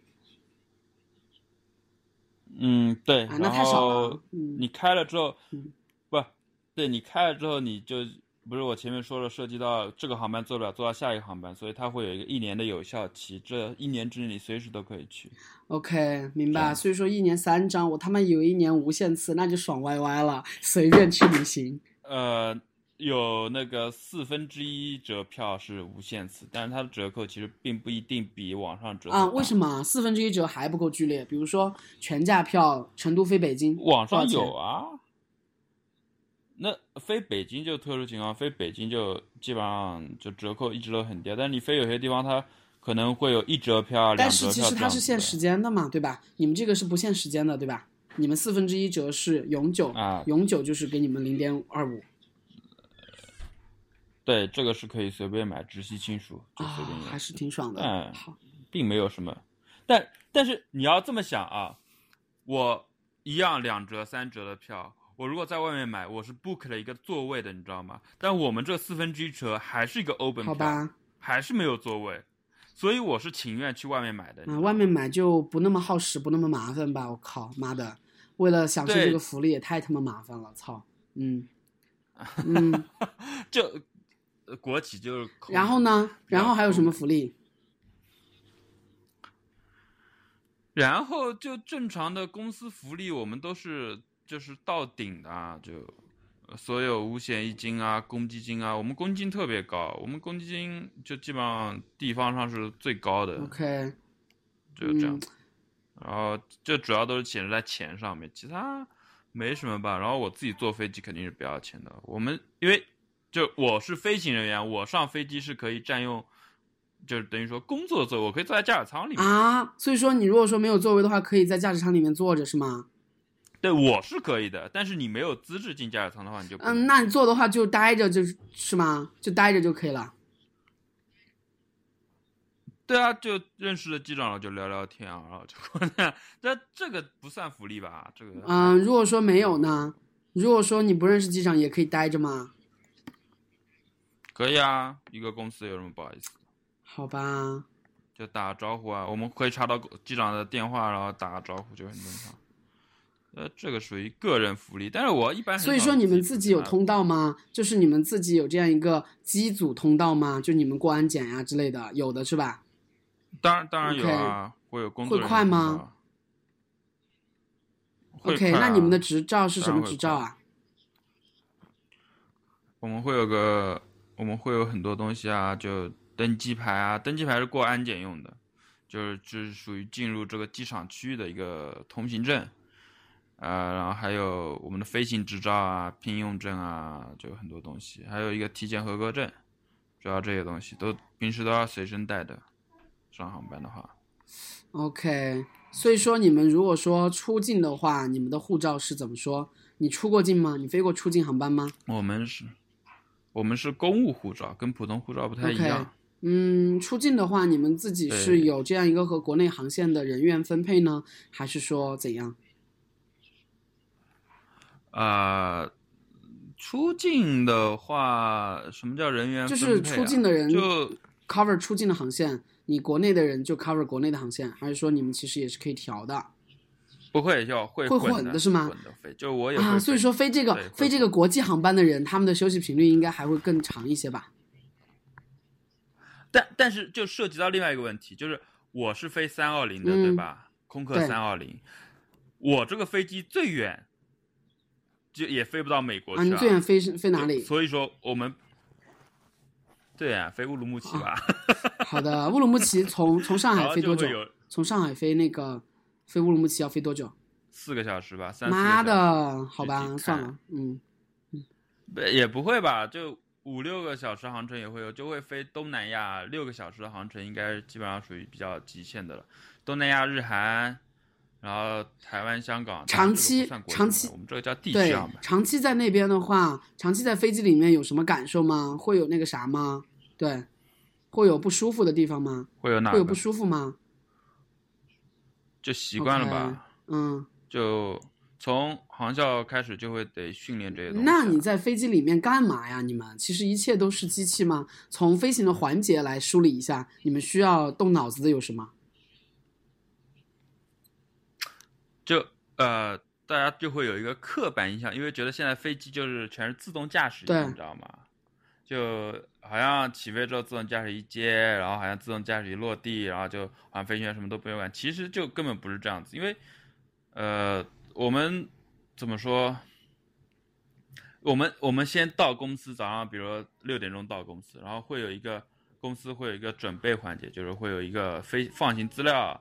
[SPEAKER 2] 嗯，对。
[SPEAKER 1] 啊，那太少了
[SPEAKER 2] 你开了之后，
[SPEAKER 1] 嗯
[SPEAKER 2] 不，对你开了之后，你就不是我前面说了，涉及到这个航班做不了，做到下一个航班，所以它会有一个一年的有效期，这一年之内你随时都可以去。
[SPEAKER 1] OK，明白。所以说一年三张，我他妈以为一年无限次，那就爽歪歪了，随便去旅行。
[SPEAKER 2] 呃，有那个四分之一折票是无限次，但是它的折扣其实并不一定比网上折扣
[SPEAKER 1] 啊，为什么四分之一折还不够剧烈？比如说全价票，成都飞北京，
[SPEAKER 2] 网上有啊？那飞北京就特殊情况，飞北京就基本上就折扣一直都很低，但你飞有些地方它可能会有一折票、两
[SPEAKER 1] 但
[SPEAKER 2] 折票
[SPEAKER 1] 是其实它是限时间的嘛，对吧？你们这个是不限时间的，对吧？你们四分之一折是永久，
[SPEAKER 2] 啊
[SPEAKER 1] 永久就是给你们零点二五
[SPEAKER 2] 对，这个是可以随便买，直系亲属就
[SPEAKER 1] 啊
[SPEAKER 2] 随便，用，
[SPEAKER 1] 还是挺爽的。
[SPEAKER 2] 嗯
[SPEAKER 1] 好，
[SPEAKER 2] 并没有什么。但但是你要这么想啊，我一样两折、三折的票，我如果在外面买，我是 book 了一个座位的，你知道吗？但我们这四分之一车还是一个 open 票，
[SPEAKER 1] 好吧，
[SPEAKER 2] 还是没有座位，所以我是情愿去外面买的。你知
[SPEAKER 1] 啊，外面买就不那么耗时，不那么麻烦吧？我靠，妈的，为了享受这个福利也太他妈麻烦了，操！嗯 嗯，
[SPEAKER 2] 就呃国企就是
[SPEAKER 1] 然后呢？然后还有什么福利？
[SPEAKER 2] 然后就正常的公司福利，我们都是就是到顶的啊，就呃所有五险一金啊、公积金啊，我们公积金特别高，我们公积金就基本上地方上是最高的
[SPEAKER 1] ，OK，
[SPEAKER 2] 就这样。然后这主要都是显示在钱上面，其他没什么吧。然后我自己坐飞机肯定是不要钱的。我们因为就我是飞行人员，我上飞机是可以占用，就是等于说工作座位，我可以坐在驾驶舱里面。
[SPEAKER 1] 啊，所以说你如果说没有座位的话，可以在驾驶舱里面坐着是吗？
[SPEAKER 2] 对，我是可以的，但是你没有资质进驾驶舱的话，你就
[SPEAKER 1] 嗯，那你坐的话就待着就是是吗？就待着就可以了。
[SPEAKER 2] 对啊，就认识了机长了就聊聊天啊，然后就过来。这这个不算福利吧？这个
[SPEAKER 1] 嗯，如果说没有呢？如果说你不认识机长，也可以待着吗？
[SPEAKER 2] 可以啊，一个公司有什么不好意思？
[SPEAKER 1] 好吧，
[SPEAKER 2] 就打个招呼啊，我们可以查到机长的电话，然后打个招呼就很正常。呃，这个属于个人福利，但是我一般
[SPEAKER 1] 所以说你们自己有通道吗？就是你们自己有这样一个机组通道吗？就你们过安检呀、之类的，有的是吧？
[SPEAKER 2] 当然当然有啊，会有工作
[SPEAKER 1] 会快吗 OK，
[SPEAKER 2] 快啊
[SPEAKER 1] 那你们的执照是什么执照啊？
[SPEAKER 2] 我们会有个，我们会有很多东西啊，就登机牌啊，登机牌是过安检用的，就是就是属于进入这个机场区域的一个通行证，呃，然后还有我们的飞行执照啊、聘用证啊，就很多东西，还有一个体检合格证，主要这些东西都平时都要随身带的，上航班的话。
[SPEAKER 1] OK，所以说你们如果说出境的话，你们的护照是怎么说？你出过境吗？你飞过出境航班吗
[SPEAKER 2] 我们是，我们是公务护照，跟普通护照不太一样。
[SPEAKER 1] 嗯，出境的话，你们自己是有这样一个和国内航线的人员分配呢，还是说怎样？
[SPEAKER 2] 啊，出境的话，什么叫人员
[SPEAKER 1] 就是出境的人
[SPEAKER 2] 就
[SPEAKER 1] cover 出境的航线，你国内的人就 cover 国内的航线，还是说你们其实也是可以调的
[SPEAKER 2] 不会要会
[SPEAKER 1] 会
[SPEAKER 2] 混的
[SPEAKER 1] 是吗
[SPEAKER 2] 混的飞，就我
[SPEAKER 1] 啊？所以说飞这个飞这个国际航班的人，他们的休息频率应该还会更长一些吧？
[SPEAKER 2] 但但是就涉及到另外一个问题，就是我是飞三二零的，
[SPEAKER 1] 嗯
[SPEAKER 2] 对吧？空客
[SPEAKER 1] 对
[SPEAKER 2] 三二零，我这个飞机最远就也飞不到美国
[SPEAKER 1] 啊，
[SPEAKER 2] 去
[SPEAKER 1] 你最远飞是飞哪里？
[SPEAKER 2] 所以说我们对啊，飞乌鲁木齐吧，
[SPEAKER 1] 好的，乌鲁木齐从从上海飞多久从上海飞那个飞乌鲁木齐要飞多久？
[SPEAKER 2] 四个小时吧，三
[SPEAKER 1] 妈的，好吧，算了，嗯，
[SPEAKER 2] 不也不会吧，就五六个小时航程也会有，就会飞东南亚六个小时的航程，应该基本上属于比较极限的了。东南亚、日韩，然后台湾、香港，
[SPEAKER 1] 长期长期
[SPEAKER 2] 我们这个叫地区
[SPEAKER 1] 对
[SPEAKER 2] 航班，。
[SPEAKER 1] 长期在那边的话，长期在飞机里面有什么感受吗？会有那个啥吗？对，会有不舒服的地方吗？
[SPEAKER 2] 会有哪
[SPEAKER 1] 会有不？舒服吗？
[SPEAKER 2] 就习惯了吧
[SPEAKER 1] 嗯，
[SPEAKER 2] 就从航校开始就会得训练这些东西啊。
[SPEAKER 1] 那你在飞机里面干嘛呀？你们其实一切都是机器吗？从飞行的环节来梳理一下，你们需要动脑子的有什么？
[SPEAKER 2] 就呃，大家就会有一个刻板印象，因为觉得现在飞机就是全是自动驾驶，
[SPEAKER 1] 对
[SPEAKER 2] 你知道吗？就好像起飞之后自动驾驶一接，然后好像自动驾驶一落地，然后就好像飞行员什么都不用管，其实就根本不是这样子，因为呃，我们怎么说？我们我们先到公司，早上比如说六点钟到公司，然后会有一个公司会有一个准备环节，就是会有一个飞放行资料，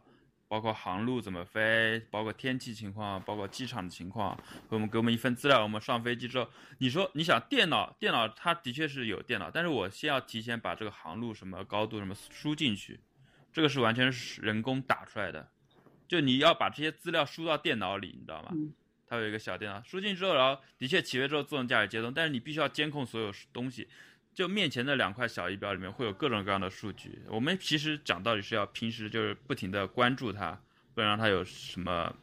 [SPEAKER 2] 包括航路怎么飞，包括天气情况，包括机场的情况，给我们给我们一份资料。我们上飞机之后，你说你想电脑，电脑它的确是有电脑，但是我先要提前把这个航路什么高度什么输进去，这个是完全是人工打出来的，就你要把这些资料输到电脑里，你知道吗？
[SPEAKER 1] 嗯
[SPEAKER 2] 它有一个小电脑，输进之后，然后的确起飞之后自动驾驶接通，但是你必须要监控所有东西。就面前的两块小仪表里面会有各种各样的数据。我们其实讲道理是要平时就是不停的关注它，不能让它有什么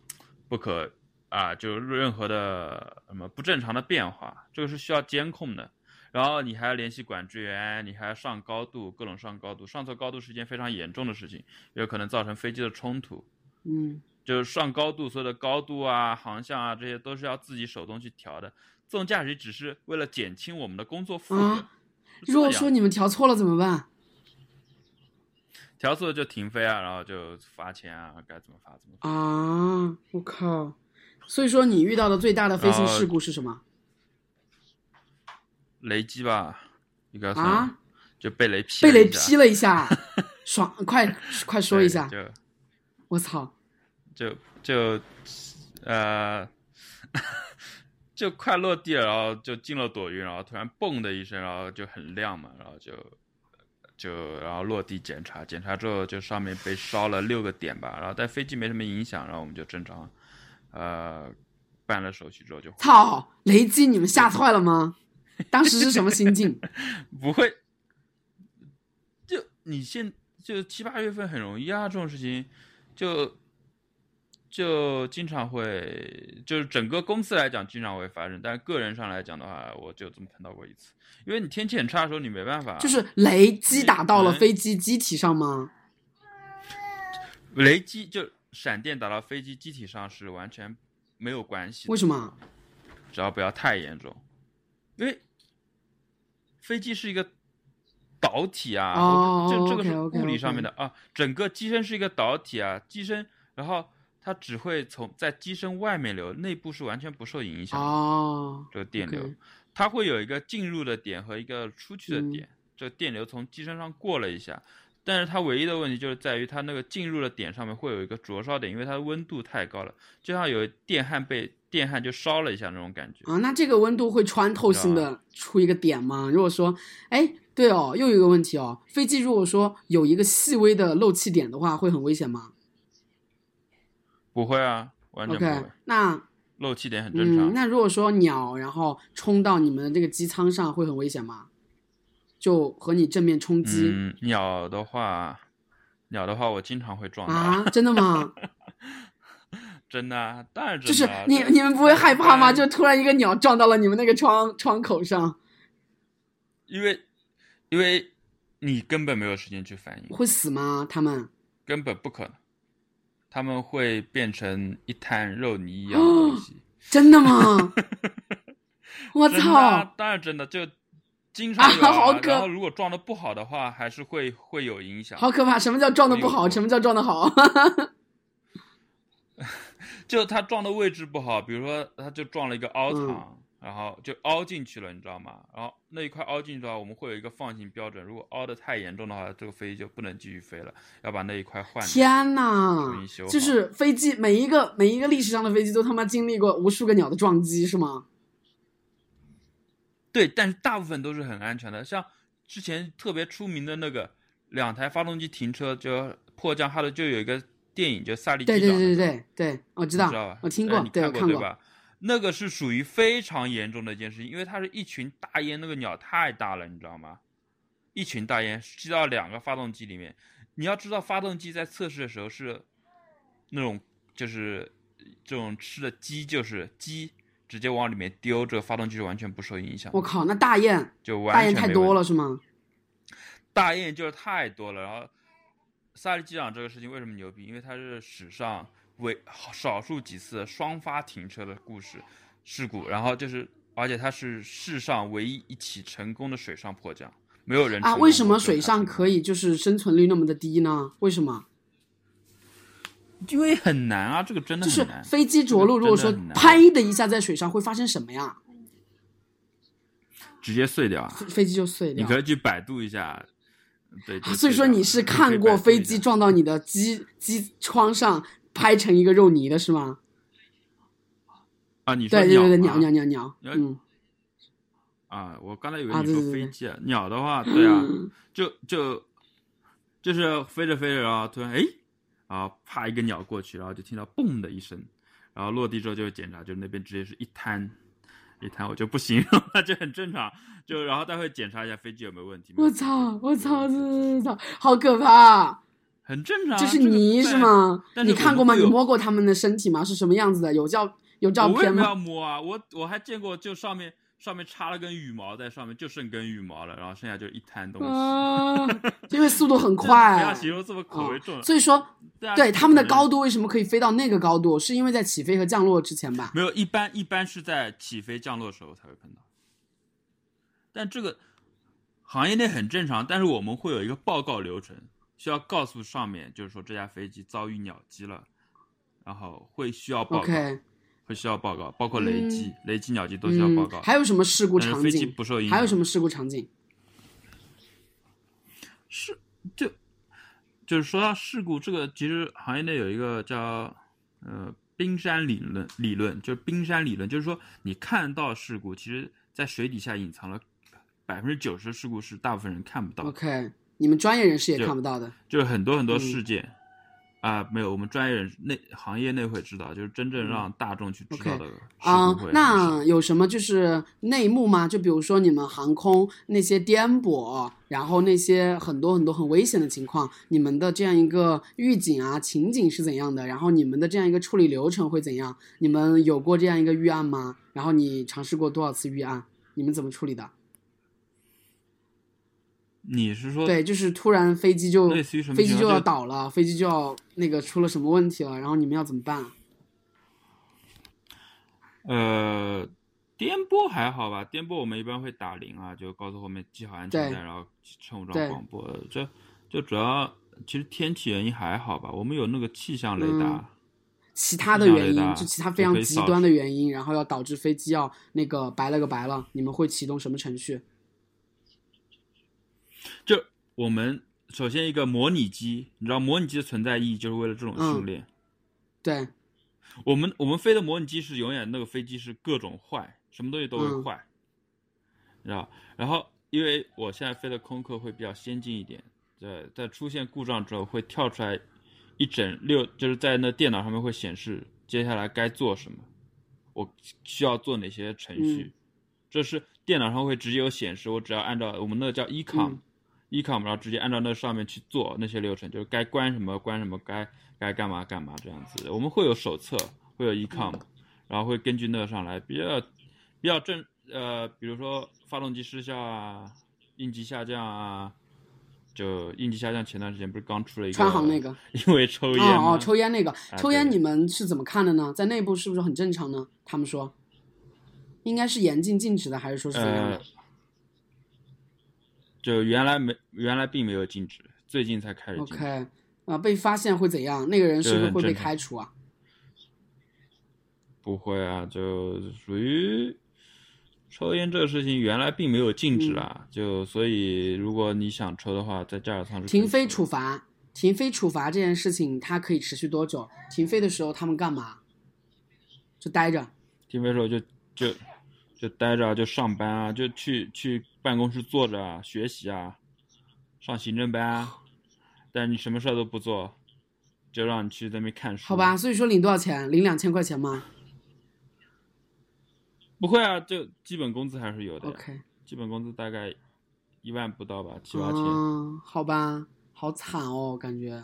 [SPEAKER 2] 不可啊，就是任何的什么不正常的变化，这个是需要监控的。然后你还要联系管制员，你还要上高度，各种上高度，上错高度是一件非常严重的事情，有可能造成飞机的冲突。
[SPEAKER 1] 嗯，
[SPEAKER 2] 就是上高度，所有的高度啊、航向啊，这些都是要自己手动去调的。自动驾驶只是为了减轻我们的工作负荷。
[SPEAKER 1] 如果说你们调错了怎么办？
[SPEAKER 2] 调错了就停飞啊，然后就罚钱啊，该怎么罚怎么罚。
[SPEAKER 1] 啊，我靠！所以说你遇到的最大的飞行事故是什么？
[SPEAKER 2] 雷击吧，应该算、
[SPEAKER 1] 啊，
[SPEAKER 2] 就被雷劈
[SPEAKER 1] 被雷劈了一下，爽！快快说一下！
[SPEAKER 2] 就
[SPEAKER 1] 我操！
[SPEAKER 2] 就就呃，就快落地了，然后就进了朵云，然后突然嘣的一声，然后就很亮嘛，然后就就然后落地检查，检查之后就上面被烧了六个点吧，然后但飞机没什么影响，然后我们就正常呃办了手续之后就
[SPEAKER 1] 操！雷击你们吓坏了吗？当时是什么心境？
[SPEAKER 2] 不会，就你现就七八月份很容易啊，这种事情就就经常会，就是整个公司来讲经常会发生，但是个人上来讲的话，我就这么碰到过一次。因为你天气很差的时候，你没办法，
[SPEAKER 1] 就是雷击打到了飞机机体上吗？
[SPEAKER 2] 雷击就闪电打到飞机机体上是完全没有关系，
[SPEAKER 1] 为什么？
[SPEAKER 2] 只要不要太严重，因为飞机是一个导体啊，
[SPEAKER 1] 哦
[SPEAKER 2] 我这这个是物理上面的啊，整个机身是一个导体啊，机身，然后它只会从在机身外面流，内部是完全不受影响的。
[SPEAKER 1] 哦，
[SPEAKER 2] 这个电流它会有一个进入的点和一个出去的
[SPEAKER 1] 嗯
[SPEAKER 2] 点，这个电流从机身上过了一下，但是它唯一的问题就是在于它那个进入的点上面会有一个灼烧点，因为它的温度太高了，就像有电焊被电焊就烧了一下那种感觉。
[SPEAKER 1] 啊，那这个温度会穿透性的出一个点吗？如果说，哎，对哦，又有一个问题哦，飞机如果说有一个细微的漏气点的话，会很危险吗
[SPEAKER 2] 不会啊，完全不会
[SPEAKER 1] 那
[SPEAKER 2] 漏气点很正常。
[SPEAKER 1] 嗯，那如果说鸟然后冲到你们的这个机舱上，会很危险吗？就和你正面冲击、
[SPEAKER 2] 嗯，鸟的话，鸟的话我经常会撞到，
[SPEAKER 1] 啊？真的吗？
[SPEAKER 2] 真的啊，当然真的
[SPEAKER 1] 就是。你你们不会害怕吗？就突然一个鸟撞到了你们那个窗窗口上，
[SPEAKER 2] 因为因为你根本没有时间去反应，
[SPEAKER 1] 会死吗？他们？
[SPEAKER 2] 根本不可能，他们会变成一滩肉泥一样的东西。
[SPEAKER 1] 真的吗？我操！
[SPEAKER 2] 当然真的就经常有、
[SPEAKER 1] 啊好可
[SPEAKER 2] 然后如果撞的不好的话，还是会会有影响。
[SPEAKER 1] 好可怕！什么叫撞的不好？什么叫撞的好？
[SPEAKER 2] 就他撞的位置不好，比如说他就撞了一个凹
[SPEAKER 1] 嗯
[SPEAKER 2] 槽，然后就凹进去了，你知道吗？然后那一块凹进去的话，我们会有一个放行标准，如果凹的太严重的话，这个飞机就不能继续飞了，要把那一块换。
[SPEAKER 1] 天呐就是飞机每一个每一个历史上的飞机都他妈经历过无数个鸟的撞击，是吗？
[SPEAKER 2] 对，但是大部分都是很安全的。像之前特别出名的那个两台发动机停车就迫降哈的，就有一个电影，就《萨利机长》
[SPEAKER 1] 对对对对对对，我知道
[SPEAKER 2] 知道吧？
[SPEAKER 1] 我听过
[SPEAKER 2] 呃你，看
[SPEAKER 1] 对我看
[SPEAKER 2] 对吧？那个是属于非常严重的一件事情，因为它是一群大烟，那个鸟太大了，你知道吗？一群大烟吸到两个发动机里面。你要知道，发动机在测试的时候是那种就是这种吃的鸡，就是鸡直接往里面丢，这个发动机是完全不受影响，
[SPEAKER 1] 我靠，那大雁
[SPEAKER 2] 就完
[SPEAKER 1] 大雁太多了，是吗？
[SPEAKER 2] 大雁就是太多了。然后，萨利机长这个事情为什么牛逼？因为它是史上唯少数几次双发停车的故事事故，然后就是，而且它是世上唯一一起成功的水上迫降，没有人
[SPEAKER 1] 啊，为什么水上可以就是生存率那么的低呢？为什么？
[SPEAKER 2] 因为很难啊，这个真的
[SPEAKER 1] 就是
[SPEAKER 2] 很难。
[SPEAKER 1] 飞机着陆，如果说拍的一下在水上会发生什么呀？
[SPEAKER 2] 直接碎掉啊！
[SPEAKER 1] 飞机就碎掉。
[SPEAKER 2] 你可以去百度一下，对。就
[SPEAKER 1] 啊所以说你是看过飞机撞到你的机机窗上拍成一个肉泥的是吗？
[SPEAKER 2] 啊？你说
[SPEAKER 1] 对对对对，
[SPEAKER 2] 鸟
[SPEAKER 1] 鸟鸟鸟嗯，
[SPEAKER 2] 啊，我刚才以为
[SPEAKER 1] 啊
[SPEAKER 2] 你说
[SPEAKER 1] 对对对
[SPEAKER 2] 飞机啊，鸟的话，对啊，
[SPEAKER 1] 嗯
[SPEAKER 2] 就就就是飞着飞着，然后突然哎，啊，啪一个鸟过去，然后就听到嘣的一声，然后落地之后就检查，就那边直接是一滩一滩，我就不形容了，就很正常，就然后待会检查一下飞机有没有问题。
[SPEAKER 1] 我操我操，这操，好可怕！
[SPEAKER 2] 很正常啊，
[SPEAKER 1] 这是
[SPEAKER 2] 个
[SPEAKER 1] 泥是？吗？
[SPEAKER 2] 但是
[SPEAKER 1] 你看过吗？你摸过他们的身体吗？是什么样子的？有照有照片吗？
[SPEAKER 2] 要摸啊？我我还见过，就上面上面插了根羽毛在上面，就剩根羽毛了，然后剩下就一滩东西。
[SPEAKER 1] 啊，因为速度很
[SPEAKER 2] 快不
[SPEAKER 1] 快
[SPEAKER 2] 要。形容这么口味重
[SPEAKER 1] 哦，所以说，
[SPEAKER 2] 对
[SPEAKER 1] 他们的高度为什么可以飞到那个高度？是因为在起飞和降落之前吧？
[SPEAKER 2] 没有，一般一般是在起飞降落的时候才会碰到。但这个行业内很正常，但是我们会有一个报告流程，需要告诉上面，就是说这架飞机遭遇鸟击了，然后会需要报告会需要报告，包括雷击、
[SPEAKER 1] 嗯
[SPEAKER 2] 雷击、鸟击都需要报告。
[SPEAKER 1] 嗯，还有什么事故场
[SPEAKER 2] 景飞机
[SPEAKER 1] 景？
[SPEAKER 2] 不受影响。
[SPEAKER 1] 还有什么事故场景？
[SPEAKER 2] 是就就是说到事故，这个其实行业内有一个叫呃冰山理论，理论就是冰山理论，就是说你看到事故，其实在水底下隐藏了百分之九十的事故是大部分人看不到的
[SPEAKER 1] ，OK，你们专业人士也看不到的。
[SPEAKER 2] 就是很多很多
[SPEAKER 1] 嗯
[SPEAKER 2] 事件。啊、没有，我们专业人士内行业内会知道，就是真正让大众去知道的事
[SPEAKER 1] 啊。那有什么就是内幕吗？就比如说你们航空那些颠簸，然后那些很多很多很危险的情况，你们的这样一个预警啊、情景是怎样的？然后你们的这样一个处理流程会怎样？你们有过这样一个预案吗？然后你尝试过多少次预案？你们怎么处理的？
[SPEAKER 2] 你是说
[SPEAKER 1] 对，就是突然飞机就
[SPEAKER 2] 类似于什么
[SPEAKER 1] 飞机就要倒了，飞机就要那个出了什么问题了，然后你们要怎么办？
[SPEAKER 2] 呃，颠簸还好吧？颠簸我们一般会打铃啊，就告诉后面系好安全带，然后乘务长广播。这就主要其实天气原因还好吧？我们有那个气象雷达，
[SPEAKER 1] 嗯其他的原因，就其他非常极端的原因，然后要导致飞机要那个白了个白了，你们会启动什么程序？
[SPEAKER 2] 就我们首先一个模拟机，你知道模拟机的存在意义就是为了这种训练。
[SPEAKER 1] 对，
[SPEAKER 2] 我们我们飞的模拟机是永远那个飞机是各种坏，什么东西都会坏，你知道？然后因为我现在飞的空客会比较先进一点，在在出现故障之后会跳出来一整六，就是在那电脑上面会显示接下来该做什么，我需要做哪些程序，这是电脑上会直接有显示，我只要按照我们那个叫 ecom。ecom，然后直接按照那上面去做那些流程，就是该关什么关什么，该该干嘛干嘛这样子。我们会有手册，会有 ecom，然后会根据那个上来比较比较正呃，比如说发动机失效啊，应急下降啊，就应急下降。前段时间不是刚出了一个
[SPEAKER 1] 川航那个，
[SPEAKER 2] 因为抽烟
[SPEAKER 1] 哦哦，抽烟那个，抽烟你们是怎么看的呢？在内部是不是很正常呢？他们说应该是严禁禁止的，还是说是怎样的？
[SPEAKER 2] 就原来没，原来并没有禁止，最近才开始禁止。
[SPEAKER 1] OK，啊，被发现会怎样？那个人是不是会被开除啊？
[SPEAKER 2] 不会啊，就属于抽烟这个事情，原来并没有禁止啊。就所以，如果你想抽的话，在驾驶舱
[SPEAKER 1] 停飞处罚，停飞处罚这件事情，它可以持续多久？停飞的时候他们干嘛？就待着。
[SPEAKER 2] 停飞的时候就就就待着，就上班啊，就去去。办公室坐着啊，学习啊，上行政班啊，但是你什么事儿都不做，就让你去那边看书。
[SPEAKER 1] 好吧，所以说领多少钱？领两千块钱吗？
[SPEAKER 2] 不会啊，就基本工资还是有的。
[SPEAKER 1] OK，
[SPEAKER 2] 基本工资大概一万不到吧，七八千。
[SPEAKER 1] 嗯，好吧，好惨哦，感觉，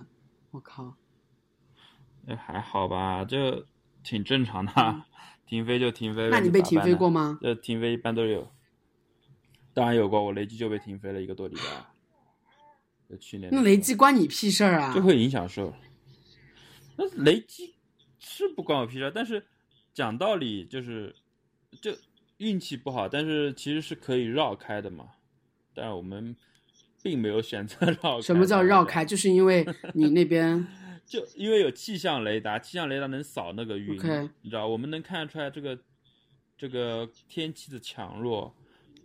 [SPEAKER 1] 我靠。
[SPEAKER 2] 也还好吧，就挺正常的，停飞就停飞。
[SPEAKER 1] 那你被停飞过吗？
[SPEAKER 2] 呃，停飞一般都有。当然有过，我雷击就被停飞了一个多礼拜。去年
[SPEAKER 1] 那雷击关你屁事儿啊！
[SPEAKER 2] 就会影响受。那雷击是不关我屁事儿，但是讲道理就是，就运气不好，但是其实是可以绕开的嘛。但是我们并没有选择绕开。
[SPEAKER 1] 什么叫绕开？就是因为你那边
[SPEAKER 2] 就因为有气象雷达，气象雷达能扫那个云，你知道，我们能看出来这个这个天气的强弱。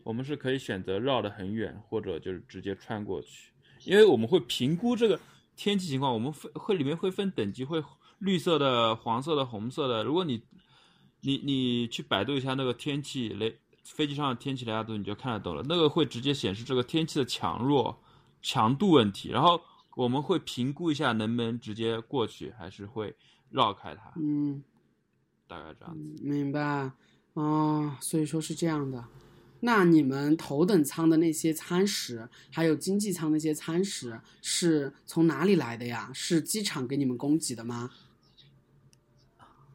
[SPEAKER 2] 我们是可以选择绕得很远，或者就是直接穿过去，因为我们会评估这个天气情况。我们会会里面会分等级，会绿色的、黄色的、红色的。如果你你你去百度一下那个天气雷飞机上的天气雷达图，你就看得懂了。那个会直接显示这个天气的强弱、强度问题，然后我们会评估一下能不能直接过去，还是会绕开它。
[SPEAKER 1] 嗯，
[SPEAKER 2] 大概这样子。
[SPEAKER 1] 明白。哦，所以说是这样的。那你们头等舱的那些餐食，还有经济舱那些餐食，是从哪里来的呀？是机场给你们供给的吗？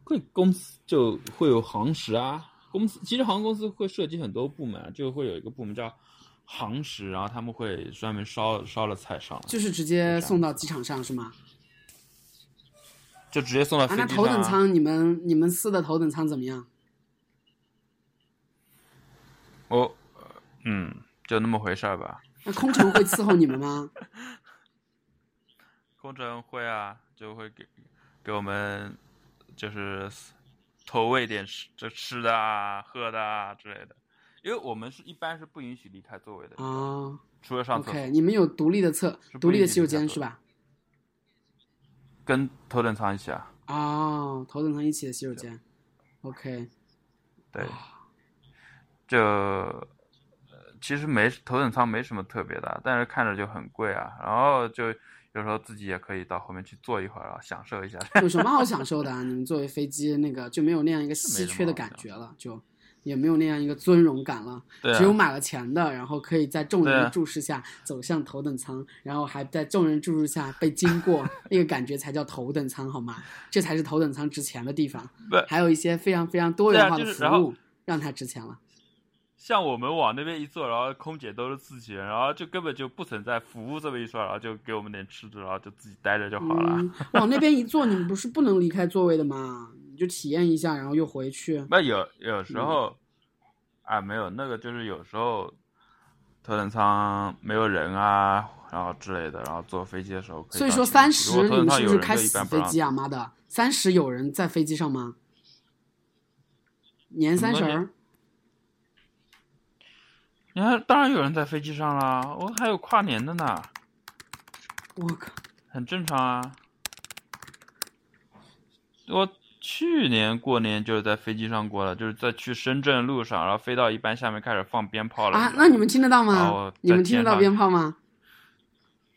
[SPEAKER 2] 会公司就会有航食啊，公司其实航空公司会涉及很多部门，就会有一个部门叫航食，然后他们会专门烧烧了菜上，
[SPEAKER 1] 就是直接送到机场上是吗？
[SPEAKER 2] 就直接送到飞机上。
[SPEAKER 1] 那头等舱你们你们司的头等舱怎么样？
[SPEAKER 2] 我，嗯，就那么回事儿吧。
[SPEAKER 1] 那空乘会伺候你们吗？
[SPEAKER 2] 空乘会啊，就会给给我们，就是投喂点吃，就吃的啊、喝的啊之类的。因为我们是一般是不允许离开座位的
[SPEAKER 1] 啊，
[SPEAKER 2] 除了上厕
[SPEAKER 1] 所。你们有独立的厕，独立的洗手间是吧？
[SPEAKER 2] 跟头等舱一起啊。
[SPEAKER 1] 哦，头等舱一起的洗手间。OK。
[SPEAKER 2] 对。就，呃，其实没头等舱没什么特别的，但是看着就很贵啊。然后就有时候自己也可以到后面去坐一会儿啊，享受一下。
[SPEAKER 1] 有什么好享受的啊？你们作为飞机那个就没有那样一个稀缺的感觉了，就也没有那样一个尊荣感了。对只有买了钱的，然后可以在众人的注视下走向头等舱，然后还在众人注视下被经过，那个感觉才叫头等舱，好吗？这才是头等舱值钱的地方。还有一些非常非常多元化的服务，让它值钱了。
[SPEAKER 2] 像我们往那边一坐，然后空姐都是自己人，然后就根本就不存在服务这么一说，然后就给我们点吃的，然后就自己待着就好了。
[SPEAKER 1] 往那边一坐，你们不是不能离开座位的吗？你就体验一下，然后又回去。
[SPEAKER 2] 那有有时候，啊，没有那个，就是有时候头等舱没有人啊，然后之类的，然后坐飞机的时候可以。
[SPEAKER 1] 所以说三十你们是不是开死
[SPEAKER 2] 般不让
[SPEAKER 1] 飞机啊？妈的，三十有人在飞机上吗？年三十儿，
[SPEAKER 2] 你看，当然有人在飞机上啦，我还有跨年的呢，
[SPEAKER 1] 我靠，
[SPEAKER 2] 很正常啊。我去年过年就是在飞机上过了，就是在去深圳路上，然后飞到一半，下面开始放鞭炮了。
[SPEAKER 1] 啊，那你们听得到吗
[SPEAKER 2] 后？
[SPEAKER 1] 你们听得到鞭炮吗？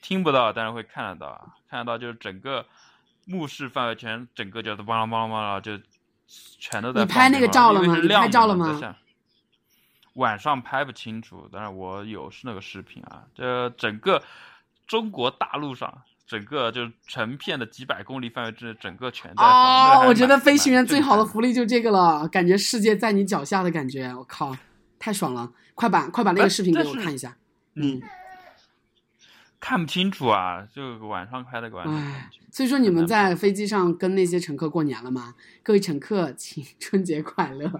[SPEAKER 2] 听不到，但是会看得到啊，看得到就是整个目视范围全整个就是邦啷邦啷邦啷，就全都在
[SPEAKER 1] 你拍那个照了吗你拍照了吗
[SPEAKER 2] 晚上拍不清楚，但是我有是那个视频啊，这整个中国大陆上。整个就是成片的几百公里范围之内，整个全在
[SPEAKER 1] 哦，我觉得飞行员最好的福利就这个了，感觉世界在你脚下的感觉，我靠，太爽了！快把快把那个视频给我看一下。
[SPEAKER 2] 嗯，看不清楚啊，就晚上拍的晚上。
[SPEAKER 1] 所以说你们在飞机上跟那些乘客过年了吗？各位乘客，请春节快乐。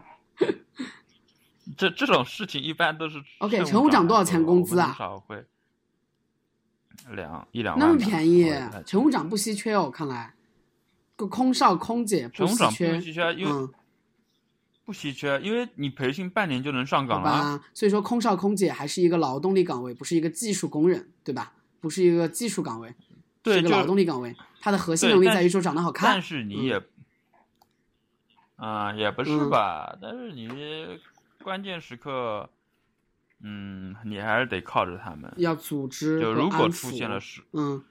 [SPEAKER 2] 这这种事情一般都是
[SPEAKER 1] OK，
[SPEAKER 2] 乘
[SPEAKER 1] 乘务长多少钱工资啊
[SPEAKER 2] 很少会两一两
[SPEAKER 1] 那
[SPEAKER 2] 万那
[SPEAKER 1] 么便宜乘务长不稀缺哦，看来，个空少、空姐不稀缺，
[SPEAKER 2] 稀缺，因为
[SPEAKER 1] 嗯，
[SPEAKER 2] 不稀缺，因为你培训半年就能上岗了
[SPEAKER 1] 所以说空少、空姐还是一个劳动力岗位，不是一个技术工人，对吧？不是一个技术岗位，是一个劳动力岗位，它的核心能力在于说长得好看
[SPEAKER 2] 但。是你也，啊、也不是
[SPEAKER 1] 嗯
[SPEAKER 2] 吧？但是你关键时刻，嗯，你还是得靠着他们。
[SPEAKER 1] 要组织
[SPEAKER 2] 就如果出现了事，
[SPEAKER 1] 嗯，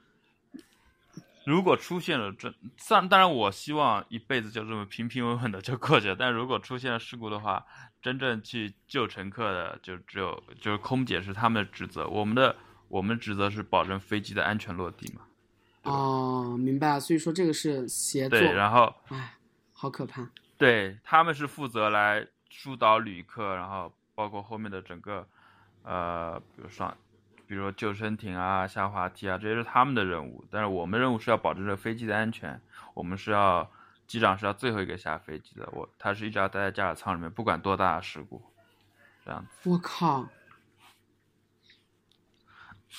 [SPEAKER 2] 如果出现了这，当当然我希望一辈子就这么平平稳稳的就过去了。但如果出现了事故的话，真正去救乘客的就只有就是空姐是他们的职责，我们的我们职责是保证飞机的安全落地嘛。
[SPEAKER 1] 哦，明白了。所以说这个是协作，
[SPEAKER 2] 对，然后
[SPEAKER 1] 哎，好可怕。
[SPEAKER 2] 对他们是负责来疏导旅客，然后包括后面的整个呃，比如上。比如说救生艇啊、下滑梯啊，这些是他们的任务，但是我们任务是要保证这飞机的安全，我们是要机长是要最后一个下飞机的，我他是一直要待在驾驶舱里面，不管多大的事故，这样子。
[SPEAKER 1] 我靠，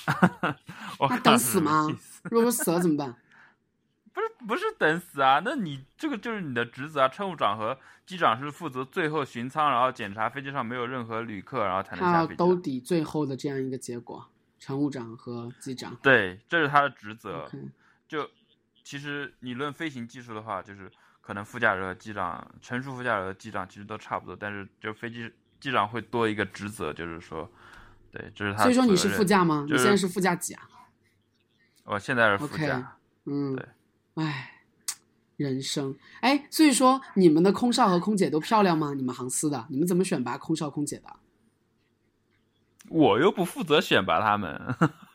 [SPEAKER 2] 我
[SPEAKER 1] 那
[SPEAKER 2] 靠是什么
[SPEAKER 1] 等死吗？如果说死了怎么办？
[SPEAKER 2] 不是等死啊，那你这个就是你的职责啊，乘务长和机长是负责最后巡舱，然后检查飞机上没有任何旅客，然后才能下飞机的。
[SPEAKER 1] 兜底最后的这样一个结果，乘务长和机长。
[SPEAKER 2] 对，这是他的职责。就其实你论飞行技术的话，就是可能副驾驶和机长、乘数副驾驶和机长其实都差不多，但是就飞机机长会多一个职责，就是说，对，这是他
[SPEAKER 1] 所以说你是副，驾吗？
[SPEAKER 2] 就是
[SPEAKER 1] 你现在是副驾几啊？
[SPEAKER 2] 我现在是副驾。
[SPEAKER 1] 嗯
[SPEAKER 2] 对，
[SPEAKER 1] 唉，人生哎，所以说你们的空少和空姐都漂亮吗？你们航司的，你们怎么选拔空少空姐的？
[SPEAKER 2] 我又不负责选拔他们，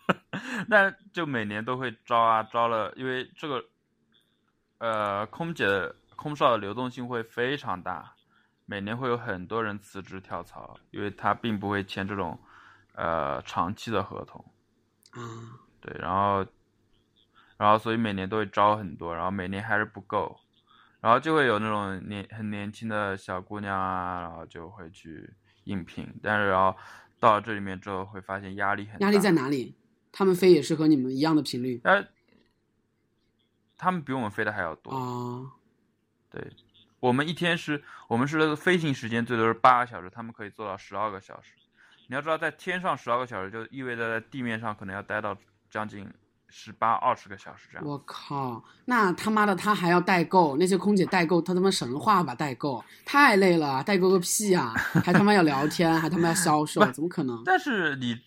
[SPEAKER 2] 那就每年都会招啊，招了，因为这个，呃，空姐的空少的流动性会非常大，每年会有很多人辞职跳槽，因为他并不会签这种，呃，长期的合同，
[SPEAKER 1] 啊，
[SPEAKER 2] 对，然后，然后所以每年都会招很多，然后每年还是不够，然后就会有那种年很年轻的小姑娘啊，然后就会去应聘，但是然后到了这里面之后会发现压力很大，
[SPEAKER 1] 压力在哪里？他们飞也是和你们一样的频率
[SPEAKER 2] 但他们比我们飞的还要多，
[SPEAKER 1] 啊。
[SPEAKER 2] 对，我们一天是我们是飞行时间最多是八个小时，他们可以做到十二个小时。你要知道，在天上十二个小时，就意味着在地面上可能要待到将近十八、二十个小时这样。
[SPEAKER 1] 我靠，那他妈的他还要代购，那些空姐代购，他他妈神话吧代购，太累了，代购个屁啊！还他妈要聊天，还他妈要销售，怎么可能？
[SPEAKER 2] 但是你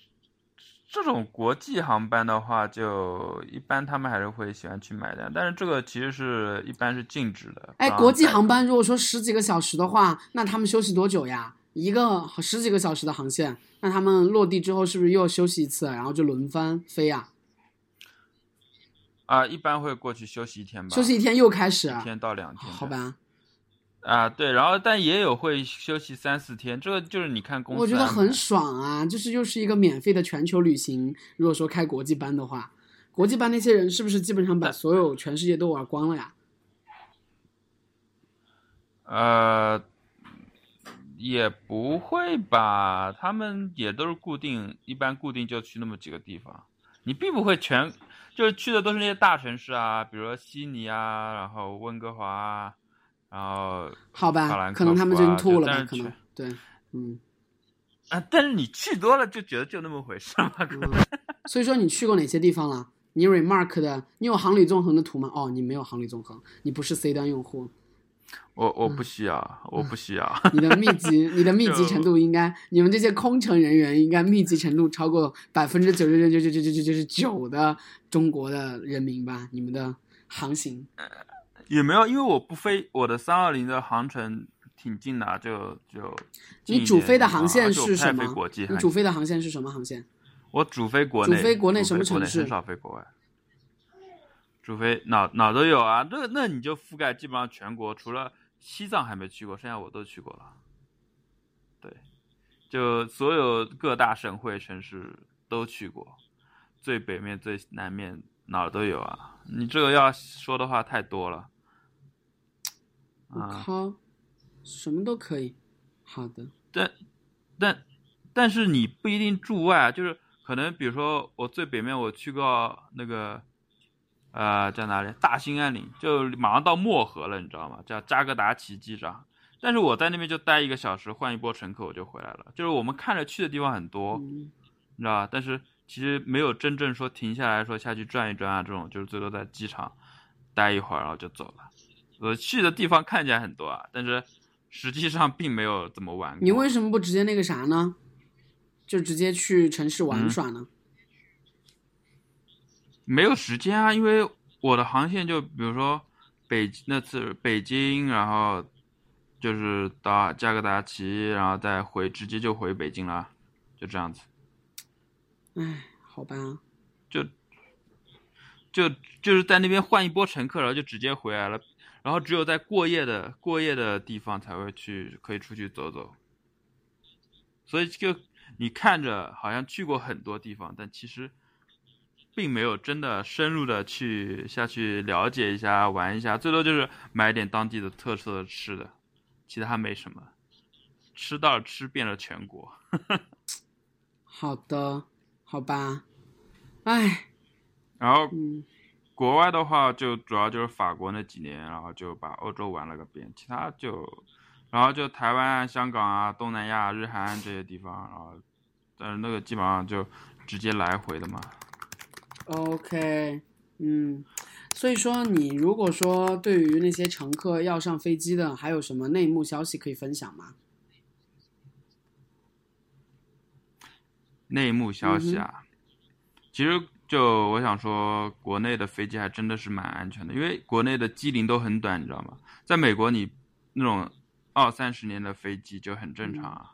[SPEAKER 2] 这种国际航班的话，就一般他们还是会喜欢去买单，但是这个其实是一般是禁止的。
[SPEAKER 1] 哎，国际航班如果说十几个小时的话，那他们休息多久呀？一个十几个小时的航线，那他们落地之后是不是又要休息一次，然后就轮番飞呀？
[SPEAKER 2] 啊、一般会过去休息一天吧，
[SPEAKER 1] 休息一天又开始啊
[SPEAKER 2] 一？天到两天，
[SPEAKER 1] 好。吧，
[SPEAKER 2] 啊，对，然后但也有会休息三四天，这个就是你看公司
[SPEAKER 1] 我觉得很爽啊，就是又是一个免费的全球旅行。如果说开国际班的话，国际班那些人是不是基本上把所有全世界都玩光了呀？
[SPEAKER 2] 呃，也不会吧，他们也都是固定，一般固定就去那么几个地方，你并不会全，就是去的都是那些大城市啊，比如说悉尼啊，然后温哥华啊，然后
[SPEAKER 1] 好吧，可能他们真吐了可能对，嗯。
[SPEAKER 2] 啊，但是你去多了就觉得就那么回事嘛，可能。
[SPEAKER 1] 所以说你去过哪些地方了？你 remark 的，你有航旅纵横的图吗？哦，你没有航旅纵横，你不是 C 端用户，
[SPEAKER 2] 我我不需要，我不需要。
[SPEAKER 1] 你的密集，你的密集程度应该，你们这些空乘人员应该密集程度超过百分之九十九九九九九九十九的中国的人民吧？你们的航行，
[SPEAKER 2] 也没有，因为我不飞，我的三二零的航程挺近的啊，就就
[SPEAKER 1] 你主飞的航线是什么？你
[SPEAKER 2] 航
[SPEAKER 1] 主飞的航线是什么航线？
[SPEAKER 2] 我主飞国内，
[SPEAKER 1] 主飞国内什么城市
[SPEAKER 2] 很少飞国外。主飞哪哪都有啊，那那你就覆盖基本上全国，除了西藏还没去过，剩下我都去过了。对，就所有各大省会城市都去过，最北面、最南面哪儿都有啊。你这个要说的话太多了。
[SPEAKER 1] 我
[SPEAKER 2] 啊，
[SPEAKER 1] 靠，什么都可以。好的，
[SPEAKER 2] 但但但是你不一定住外啊，就是可能比如说我最北面我去过那个呃在哪里大兴安岭，就马上到漠河了，你知道吗？叫扎格达奇机场。但是我在那边就待一个小时，换一波乘客我就回来了。就是我们看着去的地方很多，
[SPEAKER 1] 嗯，
[SPEAKER 2] 你知道吧？但是其实没有真正说停下来说下去转一转啊，这种就是最多在机场待一会儿，然后就走了。我去的地方看起来很多啊，但是实际上并没有怎么玩。
[SPEAKER 1] 你为什么不直接那个啥呢？就直接去城市玩
[SPEAKER 2] 嗯
[SPEAKER 1] 耍呢？
[SPEAKER 2] 没有时间啊，因为我的航线就比如说北那次北京，然后就是到加格达奇，然后再回直接就回北京了，就这样子，
[SPEAKER 1] 唉，好吧，
[SPEAKER 2] 就就就是在那边换一波乘客，然后就直接回来了，然后只有在过夜的过夜的地方才会去可以出去走走，所以就你看着好像去过很多地方，但其实。并没有真的深入的去下去了解一下、玩一下，最多就是买点当地的特色的吃的，其他没什么。吃到吃遍了全国。
[SPEAKER 1] 好的，好吧，唉，
[SPEAKER 2] 然后
[SPEAKER 1] 嗯，
[SPEAKER 2] 国外的话，就主要就是法国那几年，然后就把欧洲玩了个遍，其他就，然后就台湾啊、香港啊、东南亚、日韩这些地方，然后，但是那个基本上就直接来回的嘛。
[SPEAKER 1] OK，嗯，所以说你如果说对于那些乘客要上飞机的，还有什么内幕消息可以分享吗？
[SPEAKER 2] 内幕消息
[SPEAKER 1] 嗯
[SPEAKER 2] 啊，其实就我想说，国内的飞机还真的是蛮安全的，因为国内的机龄都很短，你知道吗？在美国，你那种二三十年的飞机就很正常啊，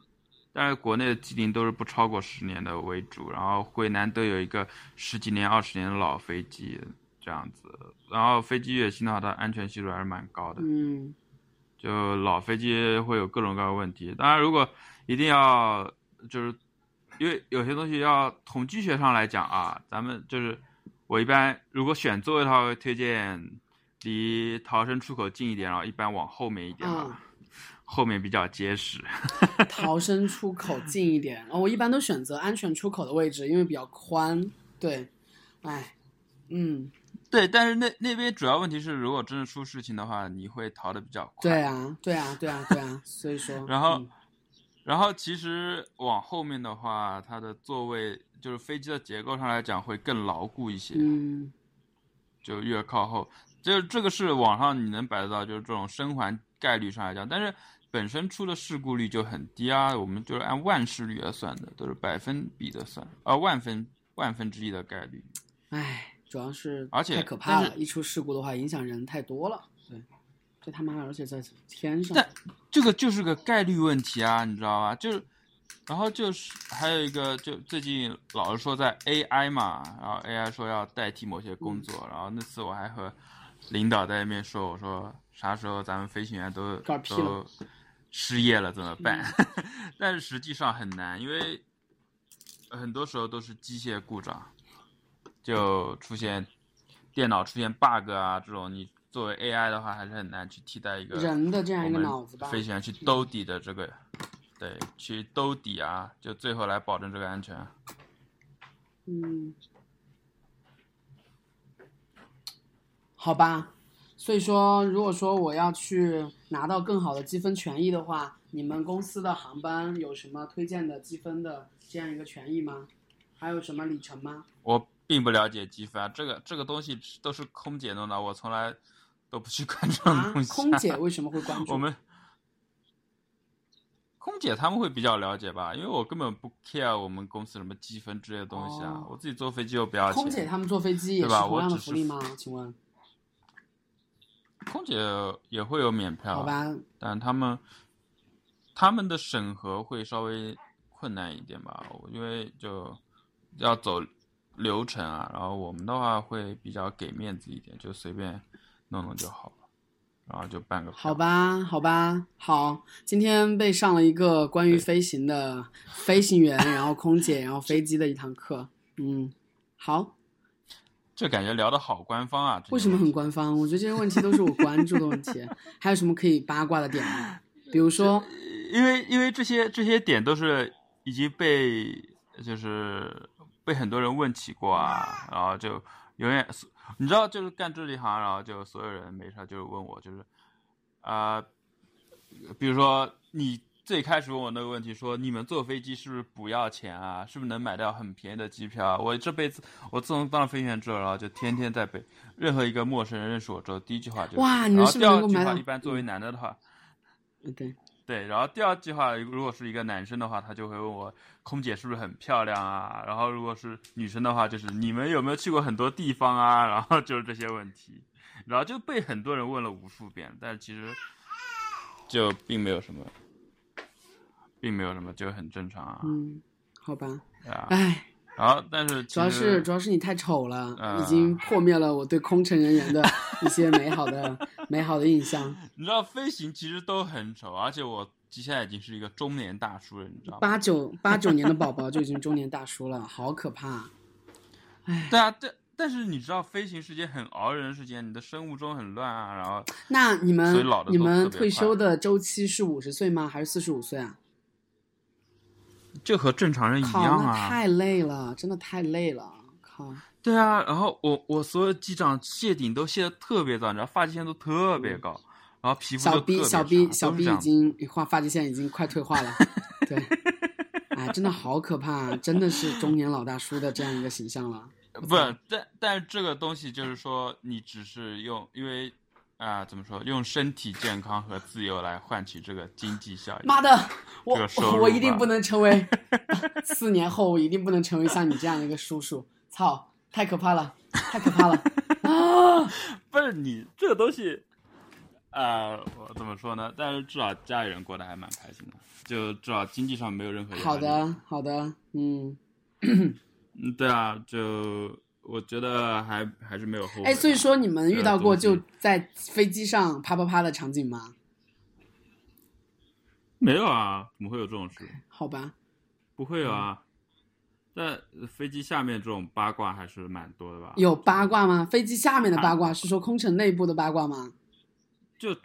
[SPEAKER 2] 但是国内的机龄都是不超过十年的为主，然后会难得有一个十几年、二十年的老飞机这样子，然后飞机越新的话，它安全系数还是蛮高的。
[SPEAKER 1] 嗯
[SPEAKER 2] 就老飞机会有各种各样的问题。当然，如果一定要就是因为有些东西要统计学上来讲啊，咱们就是我一般如果选座位的话，会推荐离逃生出口近一点，然后一般往后面一点吧，
[SPEAKER 1] 啊，
[SPEAKER 2] 后面比较结实。
[SPEAKER 1] 逃生出口近一点。哦，我一般都选择安全出口的位置，因为比较宽。对，唉，嗯，
[SPEAKER 2] 对，但是那那边主要问题是，如果真的出事情的话，你会逃得比较快。
[SPEAKER 1] 对啊，对啊，对啊，对啊，所以说，
[SPEAKER 2] 然后
[SPEAKER 1] 嗯
[SPEAKER 2] 然后其实往后面的话，它的座位就是飞机的结构上来讲会更牢固一些。
[SPEAKER 1] 嗯
[SPEAKER 2] 就越靠后，就这个是网上你能摆得到，就是这种生还概率上来讲，但是本身出的事故率就很低啊，我们就是按万事率来算的，都是百分比的算，啊万分万分之一的概率。
[SPEAKER 1] 唉，主要是
[SPEAKER 2] 而且
[SPEAKER 1] 太可怕了，一出事故的话，影响人太多了。对，这他妈的，而且在天上。
[SPEAKER 2] 但这个就是个概率问题啊，你知道吧？就是，然后就是还有一个，就最近老是说在 AI 嘛，然后 AI 说要代替某些工作，然后那次我还和领导在那边说，我说啥时候咱们飞行员都都失业了怎么办？但是实际上很难因为很多时候都是机械故障就出现电脑出现 bug 啊这种你作为 ai 的话还是很难去替代一个
[SPEAKER 1] 人的这样一个脑子吧
[SPEAKER 2] 飞行员去兜底的这个对去兜底啊就最后来保证这个安全。
[SPEAKER 1] 嗯。好吧所以说如果说我要去拿到更好的积分权益的话，你们公司的航班有什么推荐的积分的这样一个权益吗？还有什么里程吗？
[SPEAKER 2] 我并不了解积分啊，这个这个东西都是空姐弄的，我从来都不去关注这种
[SPEAKER 1] 啊
[SPEAKER 2] 东，西、
[SPEAKER 1] 空姐为什么会关 注？
[SPEAKER 2] 我们空姐他们会比较了解吧，因为我根本不 care 我们公司什么积分之类的东西啊，
[SPEAKER 1] 哦
[SPEAKER 2] 我自己坐飞机又不要钱。
[SPEAKER 1] 空姐他们坐飞机也是同样的福利吗？请问？
[SPEAKER 2] 空姐也会有免票，
[SPEAKER 1] 好吧，
[SPEAKER 2] 但他们他们的审核会稍微困难一点吧，因为就要走流程啊，然后我们的话会比较给面子一点，就随便弄弄就好了，然后就办个票
[SPEAKER 1] 好，吧，好吧，好，今天被上了一个关于飞行的飞行员，然后空姐，然后飞机的一堂课。嗯，好，
[SPEAKER 2] 这感觉聊的好官方啊，
[SPEAKER 1] 为什么很官方？我觉得这些问题都是我关注的问题。还有什么可以八卦的点吗？比如说，
[SPEAKER 2] 因为因为这些这些点都是已经被就是被很多人问起过啊，然后就永远你知道就是干这一行，然后就所有人没事就问我就是啊、呃比如说你最开始问我那个问题，说你们坐飞机是不是不要钱啊？是不是能买到很便宜的机票啊？我这辈子我自从当了飞行员之后，然后就天天在被任何一个陌生人认识我之后，第一句话就是
[SPEAKER 1] 哇你们
[SPEAKER 2] 然后
[SPEAKER 1] 是不是
[SPEAKER 2] 第二句话
[SPEAKER 1] 能够买到
[SPEAKER 2] 一般作为男的的话。
[SPEAKER 1] 嗯，对，
[SPEAKER 2] 对，然后第二句话，如果是一个男生的话，他就会问我空姐是不是很漂亮啊？然后如果是女生的话，就是你们有没有去过很多地方啊？然后就是这些问题，然后就被很多人问了无数遍，但是其实就并没有什么，并没有什么，就很正常啊。
[SPEAKER 1] 嗯，好吧，
[SPEAKER 2] 对啊，
[SPEAKER 1] 唉，
[SPEAKER 2] 然后但是
[SPEAKER 1] 主要是主要是你太丑了，
[SPEAKER 2] 呃
[SPEAKER 1] 已经破灭了我对空乘人员的一些美好的 美好的印象。
[SPEAKER 2] 你知道飞行其实都很丑，而且我现在已经是一个中年大叔了，你知道吗？
[SPEAKER 1] 八九八九年的宝宝就已经中年大叔了，好可怕。
[SPEAKER 2] 哎对啊，对但是你知道飞行是件很熬人的事情，你的生物钟很乱啊，然后
[SPEAKER 1] 那你们你们退休的周期是五十岁吗？还是四十五岁啊？
[SPEAKER 2] 就和正常人一，样啊。
[SPEAKER 1] 太累了，真的太累了。靠，
[SPEAKER 2] 对啊，然后我我所有机长卸顶都卸的特别早，你知道发际线都特别高，然后皮肤
[SPEAKER 1] 小
[SPEAKER 2] 就特别
[SPEAKER 1] 逼小
[SPEAKER 2] 差
[SPEAKER 1] 逼小 B 已经画发际线已经快退化了，对，哎，真的好可怕，真的是中年老大叔的这样一个形象了。
[SPEAKER 2] 不是，但但是这个东西就是说，你只是用，因为啊、怎么说，用身体健康和自由来换取这个经济效益。
[SPEAKER 1] 妈的，我
[SPEAKER 2] 这个
[SPEAKER 1] 我一定不能成为 四年后，我一定不能成为像你这样的一个叔叔。操，太可怕了，太可怕了 啊！
[SPEAKER 2] 不是你这个东西，啊，我怎么说呢？但是至少家里人过得还蛮开心的，就至少经济上没有任何。
[SPEAKER 1] 好，的，好的，嗯，
[SPEAKER 2] 嗯，对啊，就我觉得还还是没有后悔。
[SPEAKER 1] 哎，所以说你们遇到过就在飞机上啪啪啪的场景吗？
[SPEAKER 2] 没有啊？怎么会有这种事？
[SPEAKER 1] 好吧，
[SPEAKER 2] 不会有啊。在飞机下面这种八卦还是蛮多的吧？
[SPEAKER 1] 有八卦吗？飞机下面的八卦是说空乘内部的八卦吗？
[SPEAKER 2] 就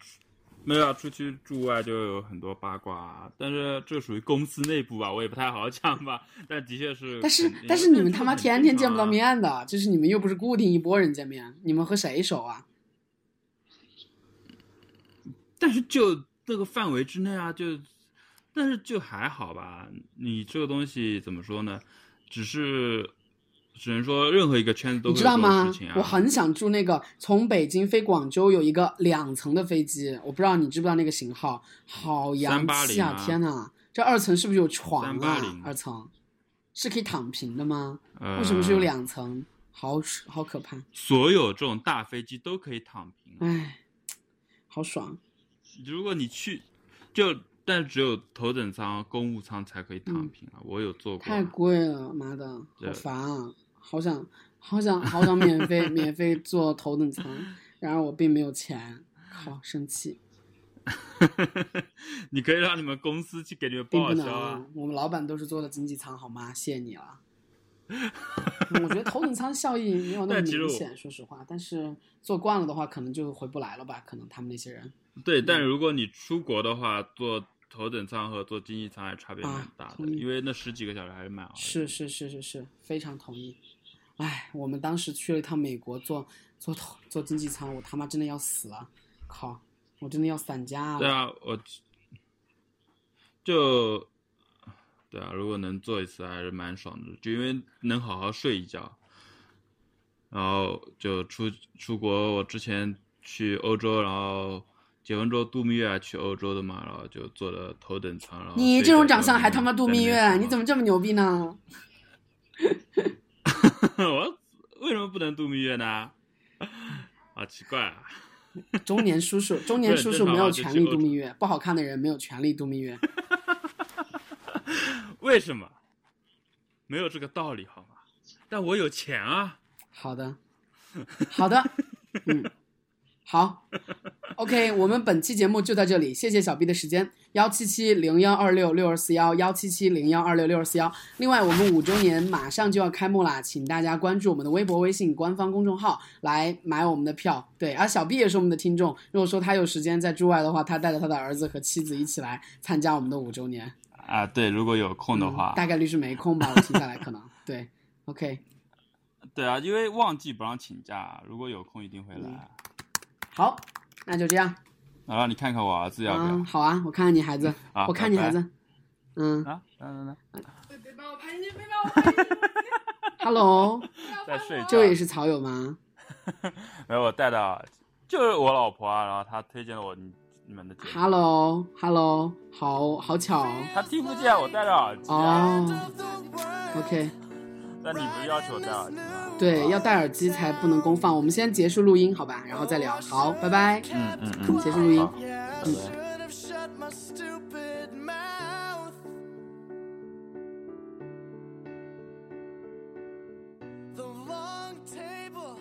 [SPEAKER 2] 没有啊，出去住外就有很多八卦啊，但是这属于公司内部吧，我也不太好讲吧。但的确是，
[SPEAKER 1] 但是但是你们他妈天天见不到。面的，就是你们又不是固定一拨人见面，你们和谁熟啊？
[SPEAKER 2] 但是就这个范围之内啊，就但是就还好吧。你这个东西怎么说呢？只是只能说任何一个圈子都
[SPEAKER 1] 知道吗？我很想住那个从北京飞广州有一个两层的飞机，我不知道你知不知道那个型号，好洋气啊！
[SPEAKER 2] 啊
[SPEAKER 1] 天呐，这二层是不是有床啊
[SPEAKER 2] 380？
[SPEAKER 1] 二层是可以躺平的吗？
[SPEAKER 2] 呃
[SPEAKER 1] 为什么是有两层？好好可怕！
[SPEAKER 2] 所有这种大飞机都可以躺平啊。
[SPEAKER 1] 唉，好爽！
[SPEAKER 2] 如果你去，就但只有头等舱、公务舱才可以躺平啊。我有坐过
[SPEAKER 1] 太贵了，妈的，好烦啊！好想好想好想免费免费坐头等舱，然而我并没有钱，好生气。
[SPEAKER 2] 你可以让你们公司去给你们报销啊
[SPEAKER 1] 啊。，我们老板都是坐的经济舱，好吗？谢谢你了。我觉得头等舱效益没有那么 明显，说实话。但是坐惯了的话，可能就回不来了吧？可能他们那些人
[SPEAKER 2] 对，但如果你出国的话，坐头等舱和坐经济舱还差别蛮
[SPEAKER 1] 啊
[SPEAKER 2] 大的，因为那十几个小时还是蛮熬的。
[SPEAKER 1] 是是是是是，非常同意。哎，我们当时去了一趟美国，坐坐坐经济舱，我他妈真的要死了，靠，我真的要散架了。
[SPEAKER 2] 对啊，我就对啊，如果能坐一次还是蛮爽的，就因为能好好睡一觉。然后就出出国，我之前去欧洲，然后结婚之后度蜜月去欧洲的嘛，然后就坐的头等舱。然后
[SPEAKER 1] 你这种长相还他妈度蜜月？你怎
[SPEAKER 2] 么？
[SPEAKER 1] 么这么牛逼呢？
[SPEAKER 2] 我为什么不能度蜜月呢？好奇怪啊！
[SPEAKER 1] 中年叔叔，中年叔叔没有权利度蜜月，不好看的人没有权利度蜜月。
[SPEAKER 2] 为什么？没有这个道理好吗？但我有钱啊！
[SPEAKER 1] 好的，好的，嗯，好，OK，我们本期节目就到这里，谢谢小 B 的时间，幺七七零幺二六六二四幺，幺七七零幺二六六二四幺。另外，我们五周年马上就要开幕啦，请大家关注我们的微博、微信官方公众号来买我们的票。对，而小 B 也是我们的听众，如果说他有时间在驻外的话，他带着他的儿子和妻子一起来参加我们的五周年。
[SPEAKER 2] 啊，对，如果有空的话，
[SPEAKER 1] 嗯大概率是没空吧，我听下来可能对。OK，
[SPEAKER 2] 对啊，因为旺季不让请假，如果有空一定会来。
[SPEAKER 1] 好，那就这样。
[SPEAKER 2] 好了你看看我儿子要不要？
[SPEAKER 1] 嗯，好啊，我看看你孩子，
[SPEAKER 2] 好
[SPEAKER 1] 我看你孩子
[SPEAKER 2] 拜。
[SPEAKER 1] 嗯
[SPEAKER 2] 啊，等等等，
[SPEAKER 1] 别把我拍进去，别把我拍进去。Hello，
[SPEAKER 2] 在睡觉。
[SPEAKER 1] 这位也是草友吗？
[SPEAKER 2] 没有，我带的就是我老婆啊，然后她推荐了我你你们的节目。
[SPEAKER 1] Hello，Hello，好好巧哦。
[SPEAKER 2] 她听不见，我戴着耳机啊。
[SPEAKER 1] 哦，OK，
[SPEAKER 2] 那你不是要求戴耳机吗？
[SPEAKER 1] 对，要戴耳机才不能公放。我们先结束录音，好吧，然后再聊。好，拜拜。
[SPEAKER 2] 嗯嗯嗯，
[SPEAKER 1] 结束录音。
[SPEAKER 3] The long table.